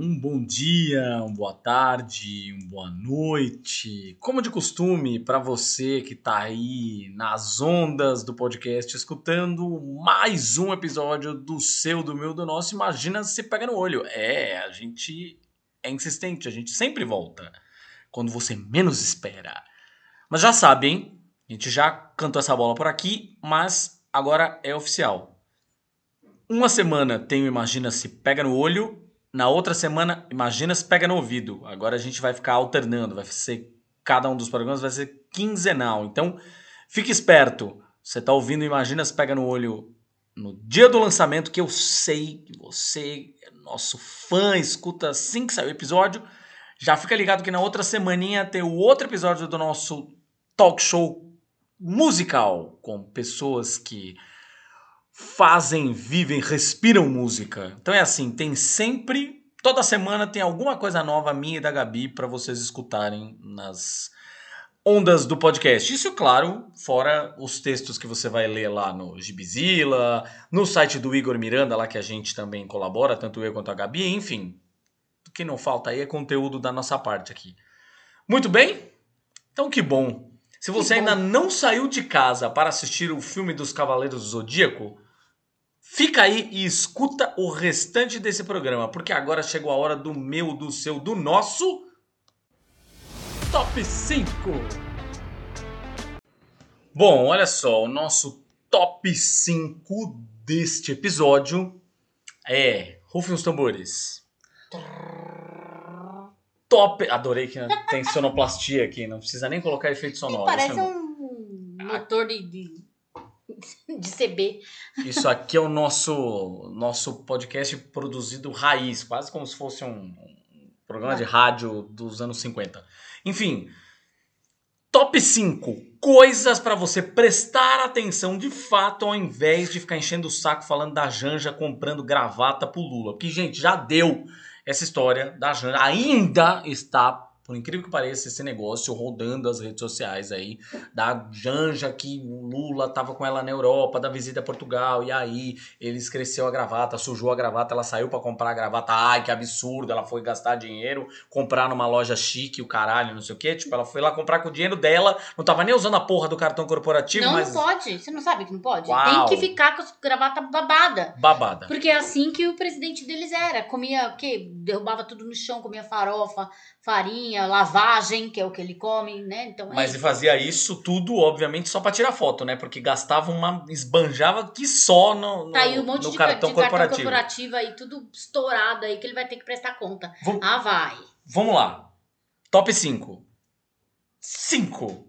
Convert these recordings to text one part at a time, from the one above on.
Um bom dia, uma boa tarde, uma boa noite. Como de costume, para você que está aí nas ondas do podcast escutando mais um episódio do seu, do meu, do nosso, imagina se pega no olho. É, a gente é insistente, a gente sempre volta quando você menos espera. Mas já sabe, hein? A gente já cantou essa bola por aqui, mas agora é oficial. Uma semana tem o Imagina se pega no olho na outra semana, imagina se pega no ouvido. Agora a gente vai ficar alternando, vai ser cada um dos programas vai ser quinzenal. Então, fique esperto. Você está ouvindo Imagina se pega no olho no dia do lançamento, que eu sei que você é nosso fã, escuta assim que sair o episódio. Já fica ligado que na outra semaninha tem o outro episódio do nosso talk show musical com pessoas que fazem, vivem, respiram música. Então é assim, tem sempre, toda semana tem alguma coisa nova minha e da Gabi para vocês escutarem nas ondas do podcast. Isso, claro, fora os textos que você vai ler lá no Gibizila, no site do Igor Miranda, lá que a gente também colabora, tanto eu quanto a Gabi, enfim. O que não falta aí é conteúdo da nossa parte aqui. Muito bem? Então que bom. Se você ainda não saiu de casa para assistir o filme dos Cavaleiros do Zodíaco, Fica aí e escuta o restante desse programa, porque agora chegou a hora do meu, do seu, do nosso Top 5. Bom, olha só, o nosso Top 5 deste episódio é. Rufem os tambores. Top. Adorei que tem sonoplastia aqui, não precisa nem colocar efeito sonoro. Parece um motor de, de CB. Isso aqui é o nosso, nosso podcast produzido raiz, quase como se fosse um, programa de rádio dos anos 50. Enfim, top 5 coisas para você prestar atenção de fato ao invés de ficar enchendo o saco falando da Janja comprando gravata pro Lula. Porque, gente, já deu essa história da Janja. Ainda está por incrível que pareça, esse negócio rodando as redes sociais aí, da Janja que o Lula tava com ela na Europa, da visita a Portugal, e aí eles cresceu a gravata, sujou a gravata, ela saiu para comprar a gravata, ai que absurdo, ela foi gastar dinheiro, comprar numa loja chique, o caralho, não sei o que, tipo, ela foi lá comprar com o dinheiro dela, não tava nem usando a porra do cartão corporativo, não, mas... Não, pode, você não sabe que não pode? Uau. Tem que ficar com a gravata babada. Babada. Porque é assim que o presidente deles era, comia, o quê? Derrubava tudo no chão, comia farofa, farinha, lavagem, que é o que ele come, né? Então, é Mas ele fazia isso tudo, obviamente, só para tirar foto, né? Porque gastava uma. esbanjava que só no, no, tá aí um monte no de, cartão de corporativo. cartão corporativo aí, tudo estourado aí, que ele vai ter que prestar conta. Vom... Ah, vai. Vamos lá. Top 5. 5.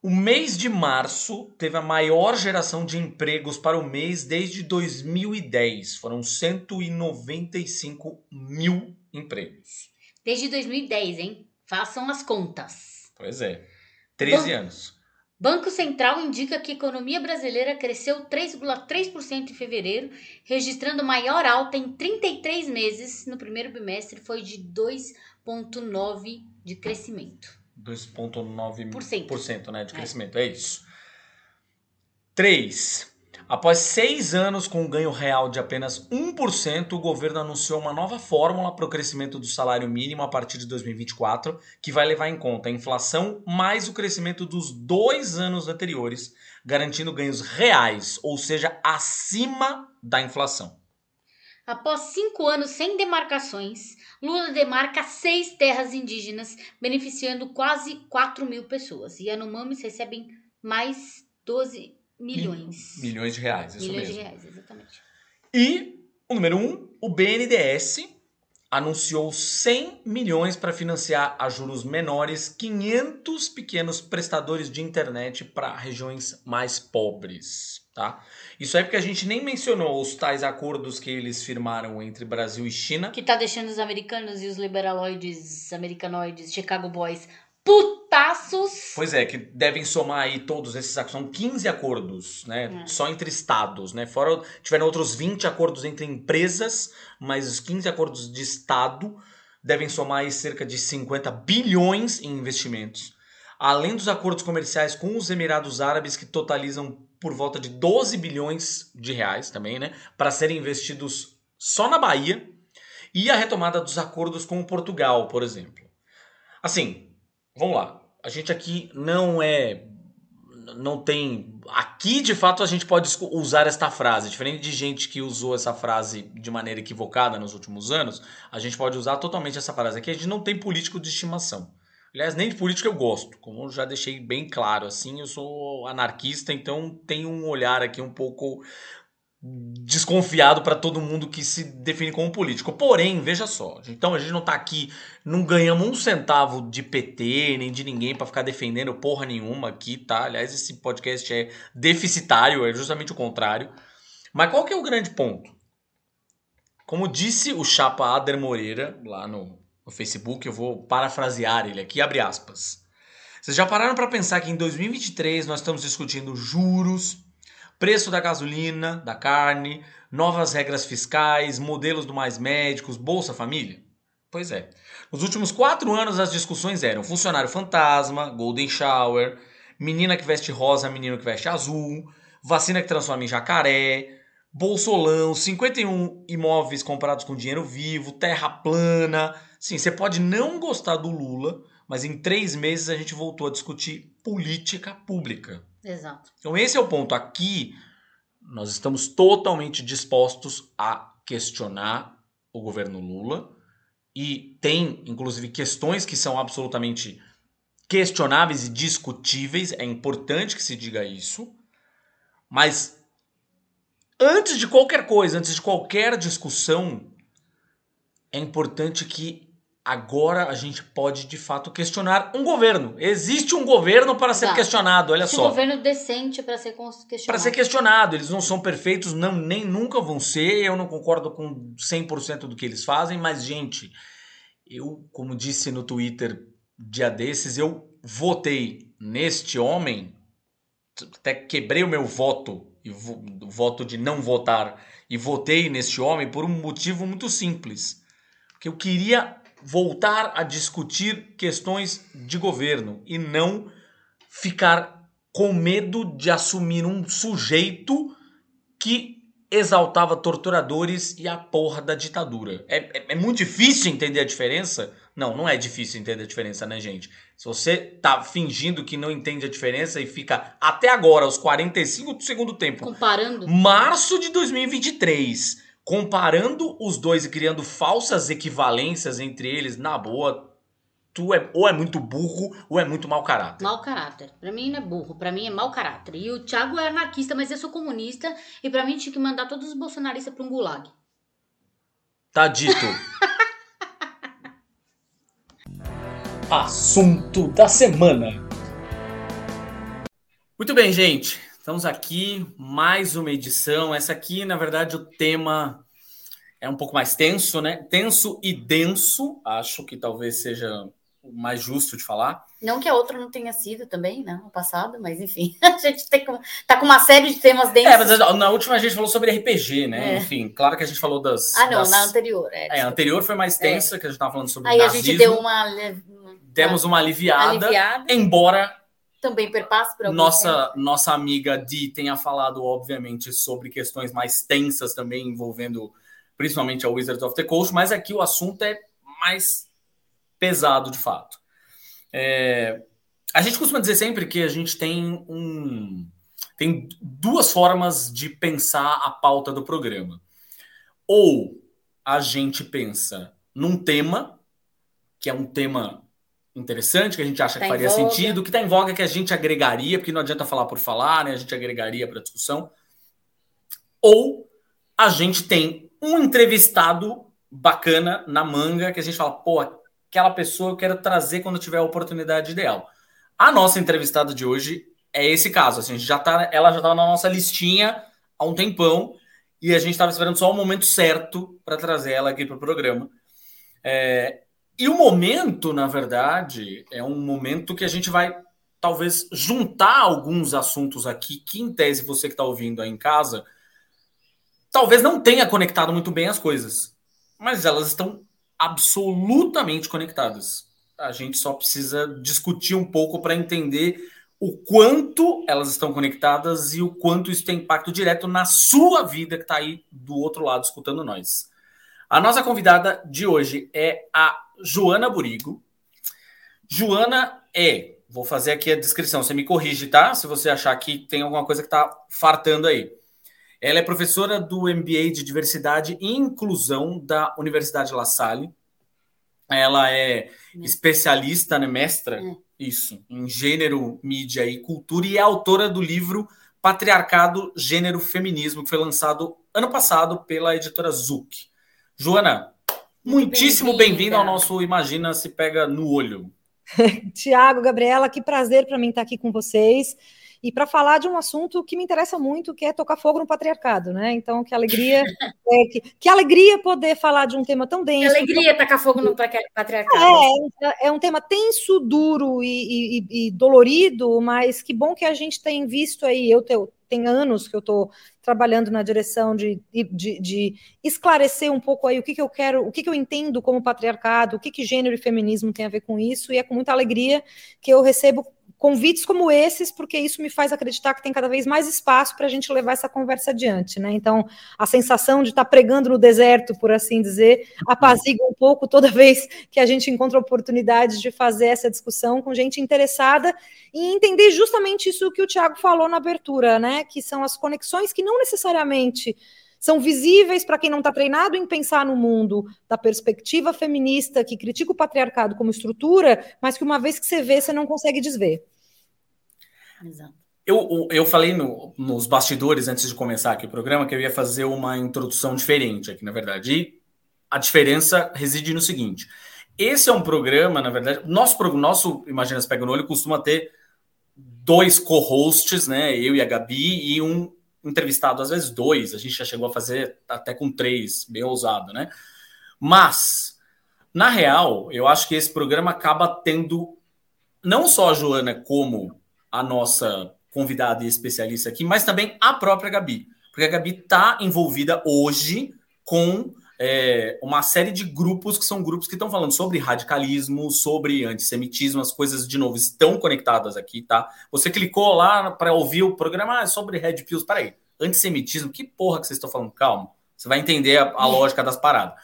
O mês de março teve a maior geração de empregos para o mês desde 2010. Foram 195 mil empregos. Desde 2010, hein? Façam as contas. Pois é. 13 Ban anos. Banco Central indica que a economia brasileira cresceu 3,3% em fevereiro, registrando maior alta em 33 meses. No primeiro bimestre foi de 2,9% de crescimento. 2,9% né, de crescimento, é, é isso. 3. Após seis anos com um ganho real de apenas 1%, o governo anunciou uma nova fórmula para o crescimento do salário mínimo a partir de 2024, que vai levar em conta a inflação mais o crescimento dos dois anos anteriores, garantindo ganhos reais, ou seja, acima da inflação. Após cinco anos sem demarcações, Lula demarca seis terras indígenas, beneficiando quase 4 mil pessoas. E Yanomamis recebem mais 12 Milhões. Milhões de reais, isso Milhões mesmo. de reais, exatamente. E o número um, o BNDES anunciou 100 milhões para financiar a juros menores 500 pequenos prestadores de internet para regiões mais pobres, tá? Isso é porque a gente nem mencionou os tais acordos que eles firmaram entre Brasil e China. Que tá deixando os americanos e os liberaloides, americanoides, Chicago Boys putaços. Pois é, que devem somar aí todos esses acordos. São 15 acordos, né? É. Só entre estados, né? Fora tiveram outros 20 acordos entre empresas, mas os 15 acordos de estado devem somar aí cerca de 50 bilhões em investimentos. Além dos acordos comerciais com os Emirados Árabes, que totalizam por volta de 12 bilhões de reais também, né? Para serem investidos só na Bahia. E a retomada dos acordos com Portugal, por exemplo. Assim, vamos lá. A gente aqui não é. Não tem. Aqui, de fato, a gente pode usar esta frase. Diferente de gente que usou essa frase de maneira equivocada nos últimos anos, a gente pode usar totalmente essa frase aqui. A gente não tem político de estimação. Aliás, nem de política eu gosto, como eu já deixei bem claro, assim, eu sou anarquista, então tenho um olhar aqui um pouco desconfiado para todo mundo que se define como político. Porém, veja só, então a gente não tá aqui, não ganhamos um centavo de PT nem de ninguém para ficar defendendo porra nenhuma aqui, tá? Aliás, esse podcast é deficitário, é justamente o contrário. Mas qual que é o grande ponto? Como disse o chapa Ader Moreira lá no, no Facebook, eu vou parafrasear ele aqui, abre aspas. Vocês já pararam para pensar que em 2023 nós estamos discutindo juros, preço da gasolina, da carne, novas regras fiscais, modelos do mais médicos, Bolsa Família? Pois é. Nos últimos quatro anos as discussões eram funcionário fantasma, golden shower, menina que veste rosa, menino que veste azul, vacina que transforma em jacaré, bolsolão, 51 imóveis comprados com dinheiro vivo, terra plana. Sim, você pode não gostar do Lula, mas em três meses a gente voltou a discutir política pública. Exato. Então esse é o ponto. Aqui nós estamos totalmente dispostos a questionar o governo Lula e tem, inclusive, questões que são absolutamente questionáveis e discutíveis. É importante que se diga isso. Mas antes de qualquer coisa, antes de qualquer discussão, é importante que agora a gente pode de fato questionar um governo. Existe um governo para ser tá. questionado, olha Existe só. um governo decente para ser questionado. Para ser questionado, eles não são perfeitos, não nem nunca vão ser. Eu não concordo com 100% do que eles fazem, mas gente, eu, como disse no Twitter dia desses, eu votei neste homem, até quebrei o meu voto, o voto de não votar, e votei neste homem por um motivo muito simples. Porque eu queria voltar a discutir questões de governo e não ficar com medo de assumir um sujeito que exaltava torturadores e a porra da ditadura. É, é, é, muito difícil entender a diferença? Não, não é difícil entender a diferença, né, gente? Se você tá fingindo que não entende a diferença e fica até agora, aos 45 do segundo tempo. Comparando. Março de 2023 comparando os dois e criando falsas equivalências entre eles, na boa, tu é ou é muito burro ou é muito mau caráter. Mau caráter. Pra mim não é burro, pra mim é mau caráter. E o Thiago é anarquista, mas eu sou comunista e pra mim tinha que mandar todos os bolsonaristas pra um gulag. Tá dito. Assunto da semana. Muito bem, gente. Estamos aqui, mais uma edição. Essa aqui, na verdade, o tema é um pouco mais tenso, né? Tenso e denso, acho que talvez seja o mais justo de falar. Não que a outra não tenha sido também, né? No passado, mas enfim, a gente tem, tá com uma série de temas densos. É, mas na última a gente falou sobre RPG, né? É. Enfim, claro que a gente falou das. Ah, não, das... na anterior. É, é, a anterior foi mais tensa, é. que a gente tava falando sobre Aí nazismo. a gente deu uma. Demos uma aliviada, aliviada. embora também perpassa por nossa nossa amiga Di tenha falado obviamente sobre questões mais tensas também envolvendo principalmente a Wizards of the Coast, mas aqui o assunto é mais pesado de fato. É, a gente costuma dizer sempre que a gente tem um tem duas formas de pensar a pauta do programa. Ou a gente pensa num tema que é um tema interessante, que a gente acha tá que faria sentido, que está em voga, que a gente agregaria, porque não adianta falar por falar, né? A gente agregaria para a discussão. Ou a gente tem um entrevistado bacana na manga que a gente fala, pô, aquela pessoa eu quero trazer quando tiver a oportunidade ideal. A nossa entrevistada de hoje é esse caso. Assim, a gente já tá, ela já estava na nossa listinha há um tempão e a gente estava esperando só o momento certo para trazer ela aqui para o programa. É, e o momento, na verdade, é um momento que a gente vai talvez juntar alguns assuntos aqui que, em tese, você que está ouvindo aí em casa, talvez não tenha conectado muito bem as coisas, mas elas estão absolutamente conectadas. A gente só precisa discutir um pouco para entender o quanto elas estão conectadas e o quanto isso tem impacto direto na sua vida que está aí do outro lado escutando nós. A nossa convidada de hoje é a Joana Burigo. Joana é, vou fazer aqui a descrição, você me corrige, tá? Se você achar que tem alguma coisa que está fartando aí. Ela é professora do MBA de Diversidade e Inclusão da Universidade La Salle. Ela é especialista, né, mestra, é. isso, em gênero, mídia e cultura e é autora do livro Patriarcado, Gênero, Feminismo, que foi lançado ano passado pela editora Zuc. Joana, muitíssimo bem-vinda bem ao nosso Imagina se pega no olho. Tiago, Gabriela, que prazer para mim estar aqui com vocês e para falar de um assunto que me interessa muito, que é tocar fogo no patriarcado, né? Então, que alegria, é, que, que, alegria poder falar de um tema tão denso. Que alegria tocar fogo no patriarcado. É, é um tema tenso, duro e, e, e, dolorido, mas que bom que a gente tem visto aí, eu tenho, tem anos que eu estou trabalhando na direção de, de, de, esclarecer um pouco aí o que, que eu quero, o que, que eu entendo como patriarcado, o que, que gênero e feminismo tem a ver com isso, e é com muita alegria que eu recebo convites como esses, porque isso me faz acreditar que tem cada vez mais espaço para a gente levar essa conversa adiante, né? Então, a sensação de estar tá pregando no deserto, por assim dizer, apazigua um pouco toda vez que a gente encontra oportunidades de fazer essa discussão com gente interessada e entender justamente isso que o Tiago falou na abertura, né? Que são as conexões que não necessariamente são visíveis para quem não está treinado em pensar no mundo da perspectiva feminista que critica o patriarcado como estrutura, mas que uma vez que você vê, você não consegue desver. Exato. Eu, eu falei no, nos bastidores, antes de começar aqui o programa, que eu ia fazer uma introdução diferente aqui, na verdade. E a diferença reside no seguinte: esse é um programa, na verdade, nosso, nosso Imagina Se Pega no Olho costuma ter dois co-hosts, né? Eu e a Gabi, e um entrevistado, às vezes dois, a gente já chegou a fazer até com três, bem ousado, né? Mas, na real, eu acho que esse programa acaba tendo não só a Joana como a nossa convidada e especialista aqui, mas também a própria Gabi. Porque a Gabi está envolvida hoje com é, uma série de grupos que são grupos que estão falando sobre radicalismo, sobre antissemitismo, as coisas, de novo, estão conectadas aqui, tá? Você clicou lá para ouvir o programa ah, sobre Red Pills. Peraí, antissemitismo, que porra que vocês estão falando? Calma, você vai entender a, a lógica das paradas.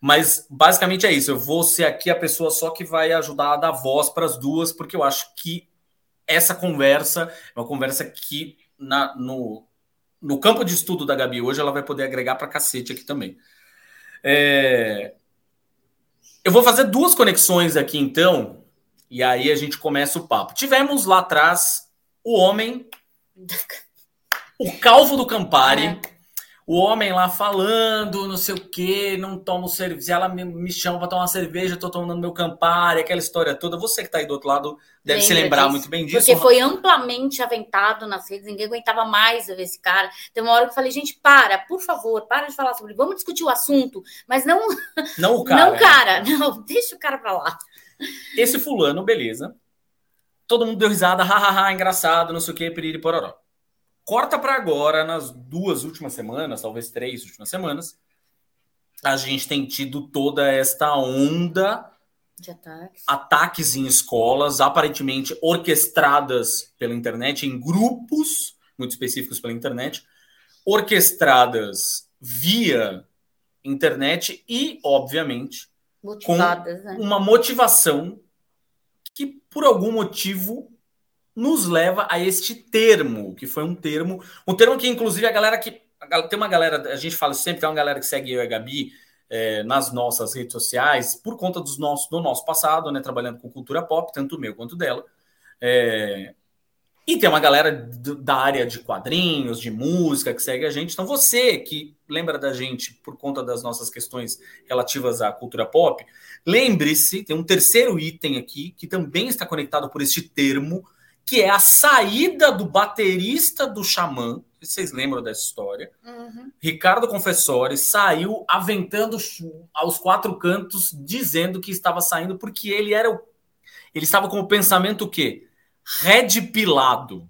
Mas basicamente é isso. Eu vou ser aqui a pessoa só que vai ajudar a dar voz para as duas, porque eu acho que essa conversa é uma conversa que na, no, no campo de estudo da Gabi hoje ela vai poder agregar para cacete aqui também. É... Eu vou fazer duas conexões aqui, então, e aí a gente começa o papo. Tivemos lá atrás o homem, o calvo do Campari. É o homem lá falando, não sei o que, não tomo cerveja, ela me, me chama para tomar uma cerveja, eu tô tomando meu Campari, aquela história toda. Você que tá aí do outro lado deve Lembra se lembrar disso. muito bem disso. Porque foi amplamente aventado nas redes, ninguém aguentava mais ver esse cara. Tem uma hora que eu falei, gente, para, por favor, para de falar sobre, vamos discutir o assunto, mas não não o cara. Não, cara, não, deixa o cara para lá. Esse fulano, beleza. Todo mundo deu risada, hahaha, engraçado, não sei o que, piriri pororó. Corta para agora, nas duas últimas semanas, talvez três últimas semanas, a gente tem tido toda esta onda de ataques. ataques em escolas, aparentemente orquestradas pela internet, em grupos muito específicos pela internet, orquestradas via internet e, obviamente, Motivadas, com né? uma motivação que, por algum motivo, nos leva a este termo, que foi um termo, um termo que inclusive a galera que tem uma galera, a gente fala sempre, tem uma galera que segue eu e a Gabi é, nas nossas redes sociais, por conta dos nossos, do nosso passado, né, trabalhando com cultura pop, tanto meu quanto dela. É, E tem uma galera da área de quadrinhos, de música, que segue a gente. Então, você que lembra da gente por conta das nossas questões relativas à cultura pop, lembre-se, tem um terceiro item aqui que também está conectado por este termo, que é a saída do baterista do Xamã. Vocês lembram dessa história? Uhum. Ricardo Confessori saiu aventando aos quatro cantos, dizendo que estava saindo porque ele era o. Ele estava com o pensamento o quê? Red Pilado.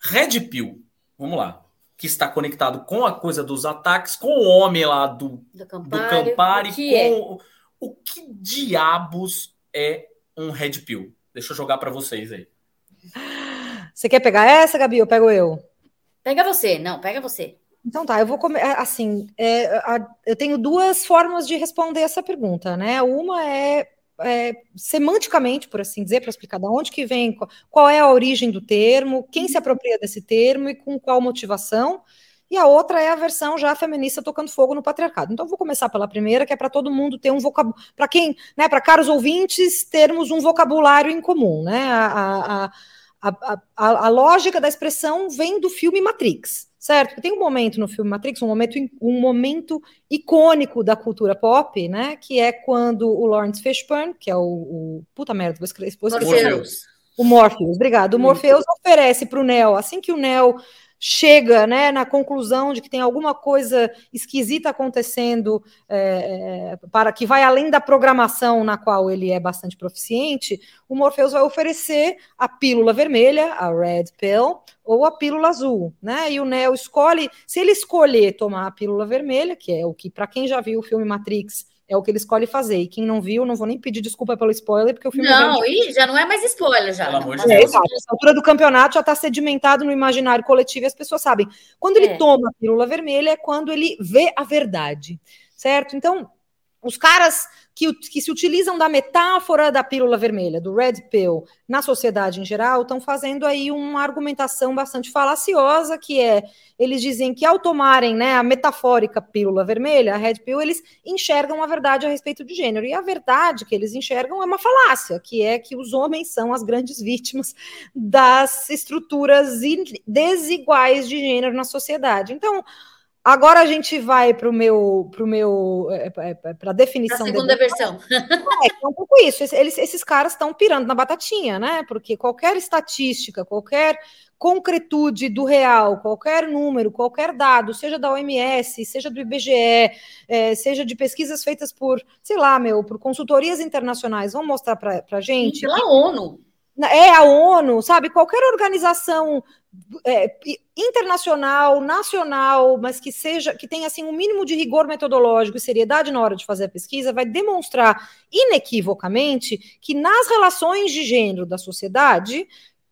Red Pill, vamos lá, que está conectado com a coisa dos ataques, com o homem lá do, do Campari, do Campari o que com é? o que diabos é um Red Pill? Deixa eu jogar para vocês aí. Você quer pegar essa, Gabi, ou pego eu? Pega você, não, pega você. Então tá, eu vou comer. É, assim, é, a, eu tenho duas formas de responder essa pergunta, né? Uma é é, semanticamente, por assim dizer, para explicar de onde que vem, qual é a origem do termo, quem se apropria desse termo e com qual motivação. E a outra é a versão já feminista tocando fogo no patriarcado. Então, vou começar pela primeira, que é para todo mundo ter um vocabulário. Para quem, né, para caros ouvintes, termos um vocabulário em comum. Né? A, a, a, a, lógica da expressão vem do filme Matrix certo? Tem um momento no filme Matrix, um momento, um momento icônico da cultura pop, né? Que é quando o Lawrence Fishburne, que é o, o puta merda, vou escrever, vou escrever Morpheus. o Morpheus, obrigado. O Morpheus oferece para o Neo, assim que o Neo chega né, na conclusão de que tem alguma coisa esquisita acontecendo é, é, para que vai além da programação na qual ele é bastante proficiente, o Morpheus vai oferecer a pílula vermelha, a red pill, ou a pílula azul, né? E o Neo escolhe, se ele escolher tomar a pílula vermelha, que é o que para quem já viu o filme Matrix é o que ele escolhe fazer. E quem não viu, não vou nem pedir desculpa pelo spoiler, porque o filme. Não, e já não é mais spoiler, já. Pelo amor de Deus. É, Essa altura do campeonato já está sedimentado no imaginário coletivo e as pessoas sabem. Quando ele é. toma a pílula vermelha é quando ele vê a verdade, certo? Então, os caras que, que, se utilizam da metáfora da pílula vermelha, do red pill, na sociedade em geral, estão fazendo aí uma argumentação bastante falaciosa, que é, eles dizem que ao tomarem né, a metafórica pílula vermelha, a red pill, eles enxergam a verdade a respeito de gênero. E a verdade que eles enxergam é uma falácia, que é que os homens são as grandes vítimas das estruturas desiguais de gênero na sociedade. Então, Agora a gente vai para o meu, pro meu, é, é, é, para a definição. A segunda versão. É, é um pouco isso. Eles, esses caras estão pirando na batatinha, né? Porque qualquer estatística, qualquer concretude do real, qualquer número, qualquer dado, seja da OMS, seja do IBGE, é, seja de pesquisas feitas por, sei lá, meu, por consultorias internacionais, vão mostrar para a gente. E pela ONU. É a ONU, sabe? Qualquer organização é, internacional, nacional, mas que seja, que tenha assim um mínimo de rigor metodológico e seriedade na hora de fazer a pesquisa, vai demonstrar inequivocamente que nas relações de gênero da sociedade,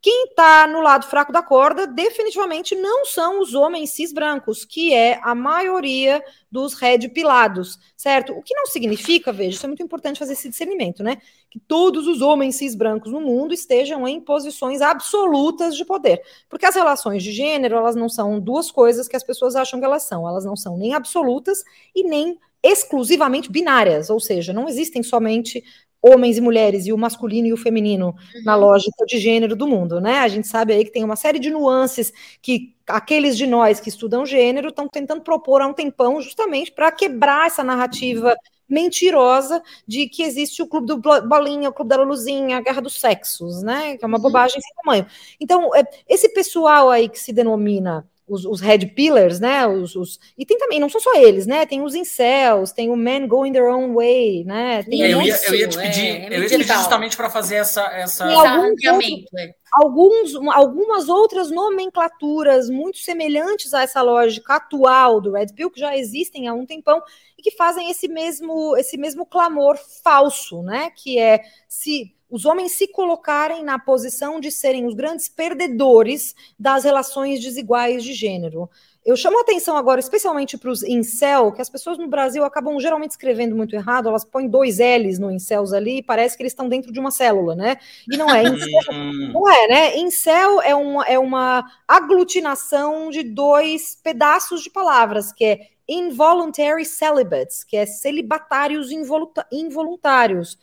quem está no lado fraco da corda definitivamente não são os homens cis brancos, que é a maioria dos red pilados, certo? O que não significa, veja, isso é muito importante fazer esse discernimento, né? Que todos os homens cis brancos no mundo estejam em posições absolutas de poder. Porque as relações de gênero, elas não são duas coisas que as pessoas acham que elas são. Elas não são nem absolutas e nem exclusivamente binárias, ou seja, não existem somente homens e mulheres e o masculino e o feminino uhum. na lógica de gênero do mundo, né? A gente sabe aí que tem uma série de nuances que aqueles de nós que estudam gênero estão tentando propor há um tempão justamente para quebrar essa narrativa mentirosa de que existe o clube do bolinha, o clube da luzinha, a guerra dos sexos, né? Que é uma uhum. bobagem sem tamanho. Então, é, esse pessoal aí que se denomina os, os red pillars, né? Os, os, e tem também, não são só eles, né? Tem os incels, tem o men going their own way, né? Tem é, eu, ia, eu ia te pedir, é, eu ia te pedir justamente para fazer essa, essa... Alguns, outros, é. alguns, algumas outras nomenclaturas muito semelhantes a essa lógica atual do red pill que já existem há um tempão e que fazem esse mesmo esse mesmo clamor falso, né? Que é se os homens se colocarem na posição de serem os grandes perdedores das relações desiguais de gênero. Eu chamo a atenção agora, especialmente para os incel, que as pessoas no Brasil acabam geralmente escrevendo muito errado, elas põem dois L's no incels ali e parece que eles estão dentro de uma célula, né? E não é. Incel, não é, né? Incel é uma, é uma aglutinação de dois pedaços de palavras, que é involuntary celibates, que é celibatários involuntários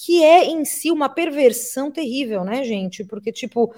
que é em si uma perversão terrível, né, gente? Porque, tipo,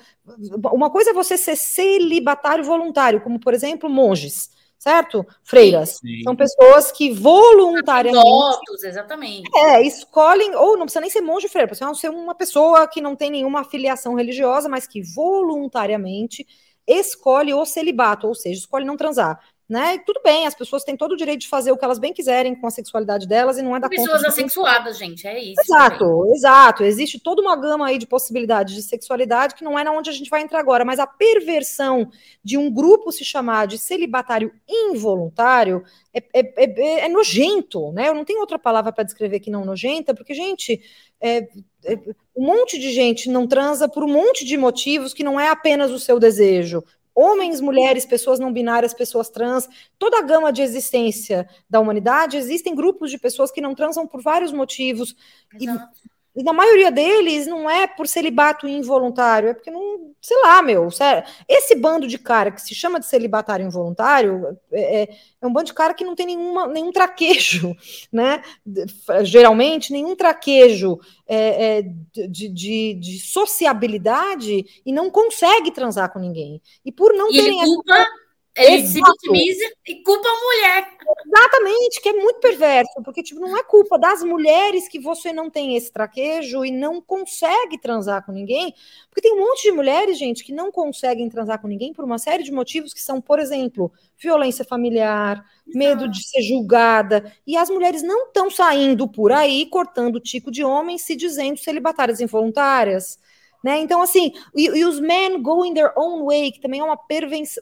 uma coisa é você ser celibatário voluntário, como, por exemplo, monges certo? Freiras. Sim. São pessoas que voluntariamente. Votos, exatamente. É, escolhem, ou não precisa nem ser monge freira, precisa ser uma pessoa que não tem nenhuma afiliação religiosa, mas que voluntariamente escolhe o celibato, ou seja, escolhe não transar né? E tudo bem, as pessoas têm todo o direito de fazer o que elas bem quiserem com a sexualidade delas e não é da Pessoas assexuadas, gente, é isso. Exato, também. exato. Existe toda uma gama aí de possibilidades de sexualidade que não é na onde a gente vai entrar agora, mas a perversão de um grupo se chamar de celibatário involuntário é, é, é, é nojento, né? Eu não tenho outra palavra para descrever que não nojenta, porque, gente, é, é, um monte de gente não transa por um monte de motivos que não é apenas o seu desejo homens, mulheres, pessoas não binárias, pessoas trans, toda a gama de existência da humanidade, existem grupos de pessoas que não transam por vários motivos. Exato. E e na maioria deles não é por celibato involuntário, é porque não, sei lá, meu, sério. Esse bando de cara que se chama de celibatário involuntário é, é, é um bando de cara que não tem nenhuma, nenhum traquejo, né? Geralmente, nenhum traquejo é, é, de, de, de, sociabilidade e não consegue transar com ninguém. E por não e terem. Culpa, essa... ele se vitimiza e culpa a mulher. Exatamente, que é muito perverso, porque tipo, não é culpa das mulheres que você não tem esse traquejo e não consegue transar com ninguém, porque tem um monte de mulheres, gente, que não conseguem transar com ninguém por uma série de motivos que são, por exemplo, violência familiar, medo de ser julgada, e as mulheres não estão saindo por aí cortando o tico de homens se dizendo celibatárias involuntárias. Né? Então, assim, e, e, os men going their own way, que também é uma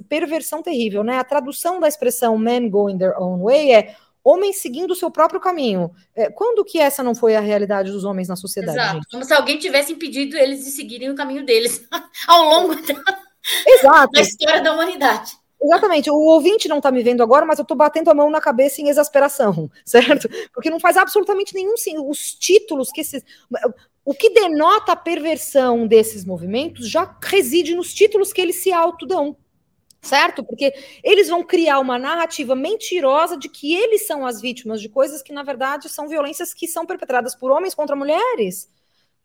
perversão terrível, né? A tradução da expressão men going their own way é homens seguindo o seu próprio caminho. É, quando que essa não foi a realidade dos homens na sociedade? Exato, gente? como se alguém tivesse impedido eles de seguirem o caminho deles ao longo da, Exato. da história da humanidade. Exatamente. O ouvinte não está me vendo agora, mas eu estou batendo a mão na cabeça em exasperação, certo? Porque não faz absolutamente nenhum sim. Os títulos que esses. O que denota a perversão desses movimentos já reside nos títulos que eles se autodão. Certo? Porque eles vão criar uma narrativa mentirosa de que eles são as vítimas de coisas que, na verdade, são violências que são perpetradas por homens contra mulheres.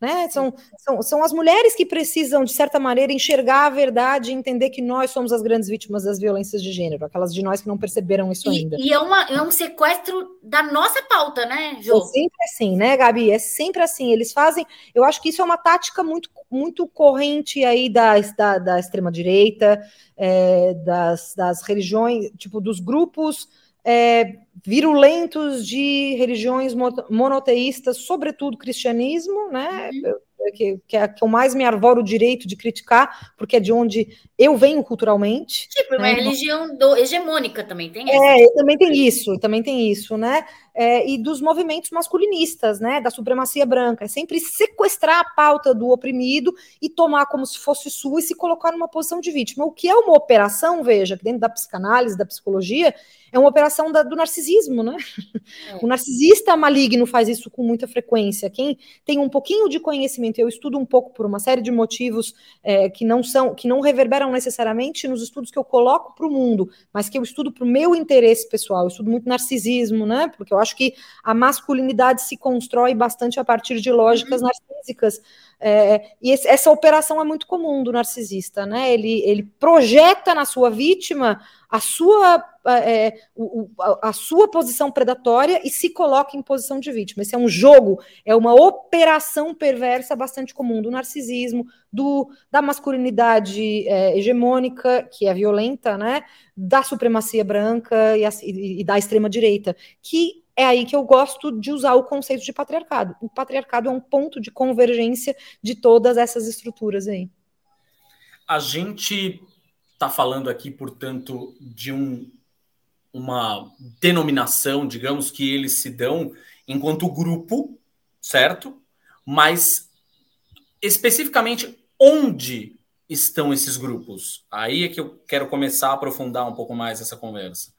Né? São, são, são as mulheres que precisam, de certa maneira, enxergar a verdade e entender que nós somos as grandes vítimas das violências de gênero, aquelas de nós que não perceberam isso e, ainda. E é, uma, é um sequestro da nossa pauta, né, Jô? É sempre assim, né, Gabi? É sempre assim. Eles fazem. Eu acho que isso é uma tática muito, muito corrente aí da, da, da extrema-direita, é, das, das religiões, tipo, dos grupos é, virulentos de religiões monoteístas, sobretudo cristianismo, né? Uhum. Que, que, é, que eu mais me arvoro o direito de criticar, porque é de onde eu venho culturalmente. Tipo, uma né? religião do, hegemônica também tem essa. É, também tem isso, também tem isso, né? É, e dos movimentos masculinistas, né? Da supremacia branca. É sempre sequestrar a pauta do oprimido e tomar como se fosse sua e se colocar numa posição de vítima. O que é uma operação, veja, dentro da psicanálise, da psicologia, é uma operação da, do narcisismo, né? É. O narcisista maligno faz isso com muita frequência. Quem tem um pouquinho de conhecimento, eu estudo um pouco por uma série de motivos é, que não são, que não reverberam necessariamente nos estudos que eu coloco para o mundo, mas que eu estudo para o meu interesse pessoal. Eu estudo muito narcisismo, né? Porque eu acho que a masculinidade se constrói bastante a partir de lógicas uhum. narcísicas. É, e esse, essa operação é muito comum do narcisista, né? Ele, ele projeta na sua vítima a sua, é, o, a, a sua posição predatória e se coloca em posição de vítima. Esse é um jogo, é uma operação perversa bastante comum do narcisismo, do, da masculinidade é, hegemônica, que é violenta, né? Da supremacia branca e, a, e, e da extrema-direita, que é aí que eu gosto de usar o conceito de patriarcado. O patriarcado é um ponto de convergência de todas essas estruturas aí. A gente está falando aqui, portanto, de um, uma denominação, digamos, que eles se dão enquanto grupo, certo? Mas especificamente onde estão esses grupos? Aí é que eu quero começar a aprofundar um pouco mais essa conversa.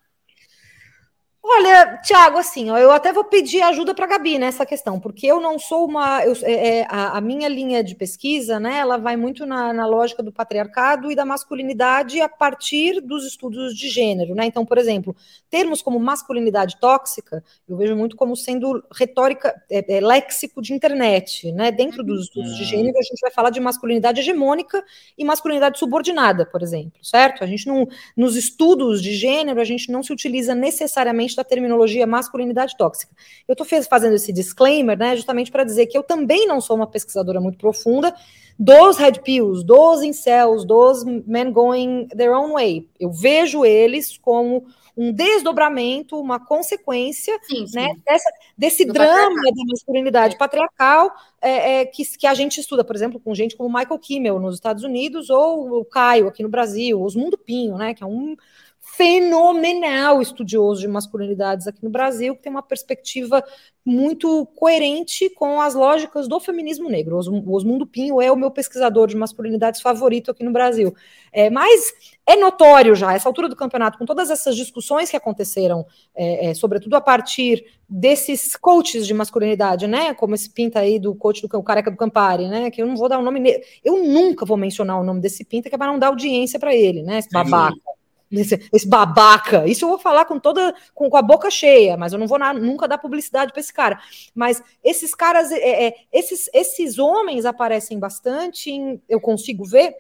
Olha, Tiago, assim, ó, eu até vou pedir ajuda para a Gabi nessa questão, porque eu não sou uma. Eu, é, é, a, a, minha linha de pesquisa, né, ela vai muito na, na, lógica do patriarcado e da masculinidade a partir dos estudos de gênero, né? Então, por exemplo, termos como masculinidade tóxica, eu vejo muito como sendo retórica, é, é léxico de internet, né? Dentro dos estudos de uhum. gênero, a gente vai falar de masculinidade hegemônica e masculinidade subordinada, por exemplo, certo? A gente não. Nos estudos de gênero, a gente não se utiliza necessariamente da terminologia masculinidade tóxica. Eu estou fazendo esse disclaimer, né, justamente para dizer que eu também não sou uma pesquisadora muito profunda dos red pills, dos incels, dos men going their own way. Eu vejo eles como um desdobramento, uma consequência sim, sim. Né, dessa, desse Do drama da masculinidade patriarcal é, é, que, que a gente estuda, por exemplo, com gente como Michael Kimmel nos Estados Unidos ou o Caio aqui no Brasil, os Mundo Pinho, né, que é um fenomenal estudioso de masculinidades aqui no Brasil, que tem uma perspectiva muito coerente com as lógicas do feminismo negro. O Osmundo Pinho é o meu pesquisador de masculinidades favorito aqui no Brasil. É, mas é notório já, essa altura do campeonato, com todas essas discussões que aconteceram, é, é, sobretudo a partir desses coaches de masculinidade, né? Como esse pinta aí do coach do Careca do Campari, né? Que eu não vou dar o nome. Eu nunca vou mencionar o nome desse pinta, que é para não dar audiência para ele, né? Esse babaca. Sim esse, esse, babaca. Isso eu vou falar com toda com, com a boca cheia, mas eu não vou na, nunca dar publicidade para esse cara. Mas esses caras, é, é, esses, esses homens aparecem bastante, em, eu consigo ver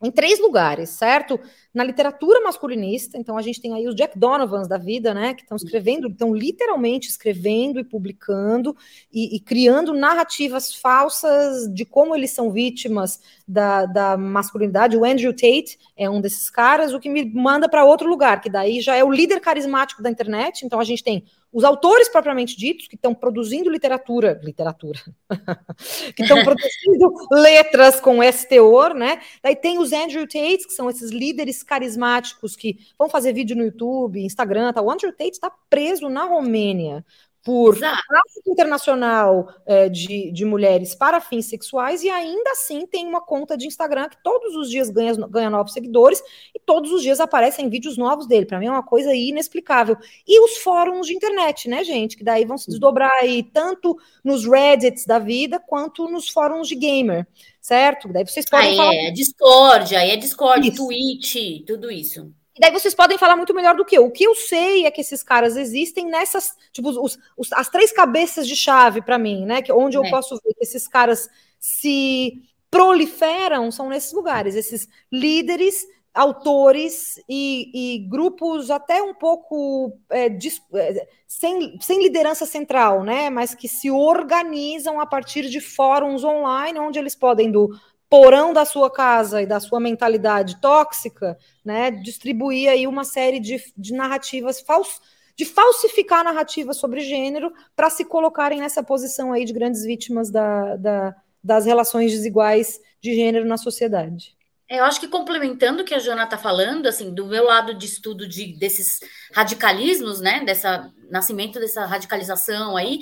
em três lugares, certo? Na literatura masculinista, então a gente tem aí os Jack Donovans da vida, né, que estão escrevendo, estão literalmente escrevendo e publicando e, e, criando narrativas falsas de como eles são vítimas da, da, masculinidade. O Andrew Tate é um desses caras, o que me manda para outro lugar, que daí já é o líder carismático da internet. Então a gente tem os autores propriamente ditos, que estão produzindo literatura, literatura, que estão produzindo letras com esse teor, né? Daí tem os Andrew Tate, que são esses líderes carismáticos que vão fazer vídeo no YouTube, Instagram, tá? O Andrew Tate está preso na Romênia por tráfico internacional é, de, de mulheres para fins sexuais e ainda assim tem uma conta de Instagram que todos os dias ganha, ganha novos seguidores e todos os dias aparecem vídeos novos dele. Para mim é uma coisa inexplicável. E os fóruns de internet, né, gente? Que daí vão se desdobrar aí tanto nos Reddits da vida quanto nos fóruns de gamer, certo? Daí vocês podem aí falar. É Discord, aí é Discord, isso. Twitch, tudo isso. E daí vocês podem falar muito melhor do que eu. O que eu sei é que esses caras existem nessas, tipo, os, os as três cabeças de chave para mim, né? Que onde eu é. posso ver que esses caras se proliferam são nesses lugares, esses líderes, autores e, e grupos até um pouco é, é, sem, sem liderança central, né? Mas que se organizam a partir de fóruns online, onde eles podem do porão da sua casa e da sua mentalidade tóxica, né, distribuir aí uma série de, de narrativas falsas, de falsificar narrativas sobre gênero para se colocarem nessa posição aí de grandes vítimas da, da, das relações desiguais de gênero na sociedade. É, eu acho que complementando o que a Joana está falando, assim, do meu lado de estudo de, desses radicalismos, né, dessa nascimento dessa radicalização aí,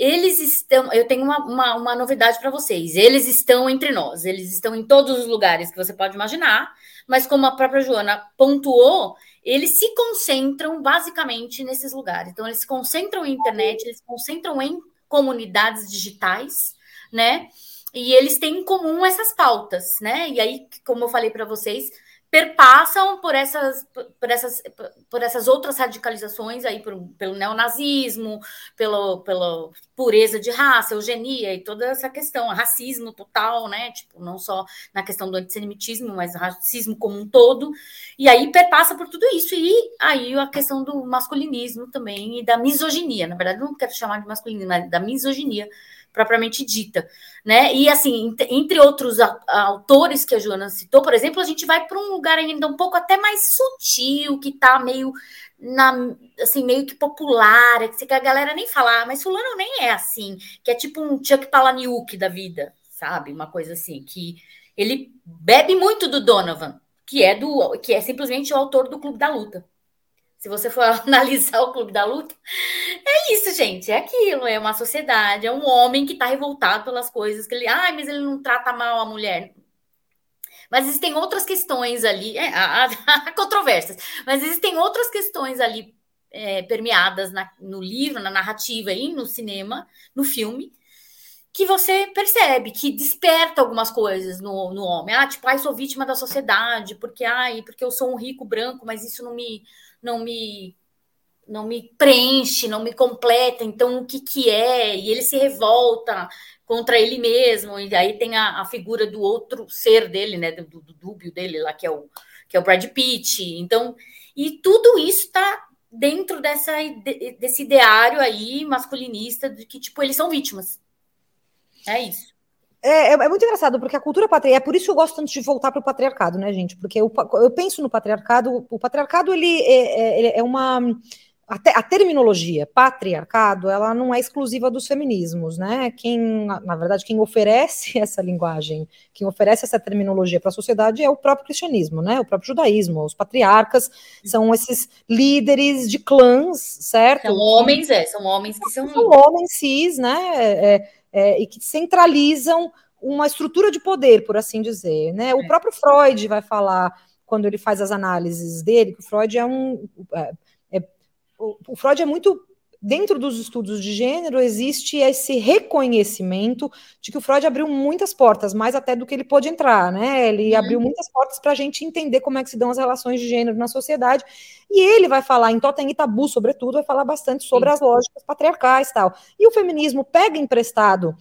eles estão. Eu tenho uma, uma, uma novidade para vocês. Eles estão entre nós, eles estão em todos os lugares que você pode imaginar, mas como a própria Joana pontuou, eles se concentram basicamente nesses lugares. Então, eles se concentram em internet, eles se concentram em comunidades digitais, né? E eles têm em comum essas pautas, né? E aí, como eu falei para vocês, perpassam por essas, por essas, por essas outras radicalizações aí, por, pelo neonazismo, pelo, pela pureza de raça, eugenia e toda essa questão, racismo total, né? Tipo, não só na questão do antissemitismo, mas racismo como um todo. E aí perpassa por tudo isso. E aí a questão do masculinismo também e da misoginia. Na verdade, não quero chamar de masculinismo, mas da misoginia propriamente dita, né? E assim, entre outros autores que a Joana citou, por exemplo, a gente vai para um lugar ainda um pouco até mais sutil, que está meio na assim, meio que popular, que a galera nem fala, ah, mas fulano nem é assim, que é tipo um Chuck Palahniuk da vida, sabe? Uma coisa assim, que ele bebe muito do Donovan, que é do que é simplesmente o autor do Clube da Luta. Se você for analisar o Clube da Luta, é isso, gente. É aquilo. É uma sociedade, é um homem que está revoltado pelas coisas que ele. Ai, mas ele não trata mal a mulher. Mas existem outras questões ali, é, há, controvérsias, mas existem outras questões ali é, permeadas na, no livro, na narrativa e no cinema, no filme, que você percebe, que desperta algumas coisas no, no homem. Ah, tipo, ai, sou vítima da sociedade, porque ai, porque eu sou um rico branco, mas isso não me não me não me preenche, não me completa, então o que que é? E ele se revolta contra ele mesmo, e aí tem a, a figura do outro ser dele, né, do, do dúbio dele lá, que é o que é o Brad Pitt. Então, e tudo isso está dentro dessa, desse ideário aí masculinista de que, tipo, eles são vítimas. É isso. É, é, é, muito engraçado, porque a cultura patriarcal, é por isso que eu gosto tanto de voltar para o patriarcado, né, gente? Porque eu, eu penso no patriarcado, o patriarcado ele é, é, é uma a, te, a, terminologia patriarcado, ela não é exclusiva dos feminismos, né? Quem, na verdade, quem oferece essa linguagem, quem oferece essa terminologia para a sociedade é o próprio cristianismo, né? O próprio judaísmo. Os patriarcas são esses líderes de clãs, certo? São homens, é, são homens que são. São homens cis, né? É, é, e que centralizam uma estrutura de poder, por assim dizer, né? O é. próprio Freud vai falar quando ele faz as análises dele, que o Freud é um é, o, Freud é muito dentro dos estudos de gênero existe esse reconhecimento de que o Freud abriu muitas portas, mais até do que ele pôde entrar, né? Ele uhum. abriu muitas portas para a gente entender como é que se dão as relações de gênero na sociedade. E ele vai falar, em Totem e Tabu, sobretudo, vai falar bastante sobre Sim. as lógicas patriarcais e tal. E o feminismo pega emprestado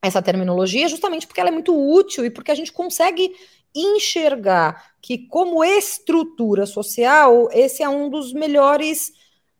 essa terminologia justamente porque ela é muito útil e porque a gente consegue enxergar que, como estrutura social, esse é um dos melhores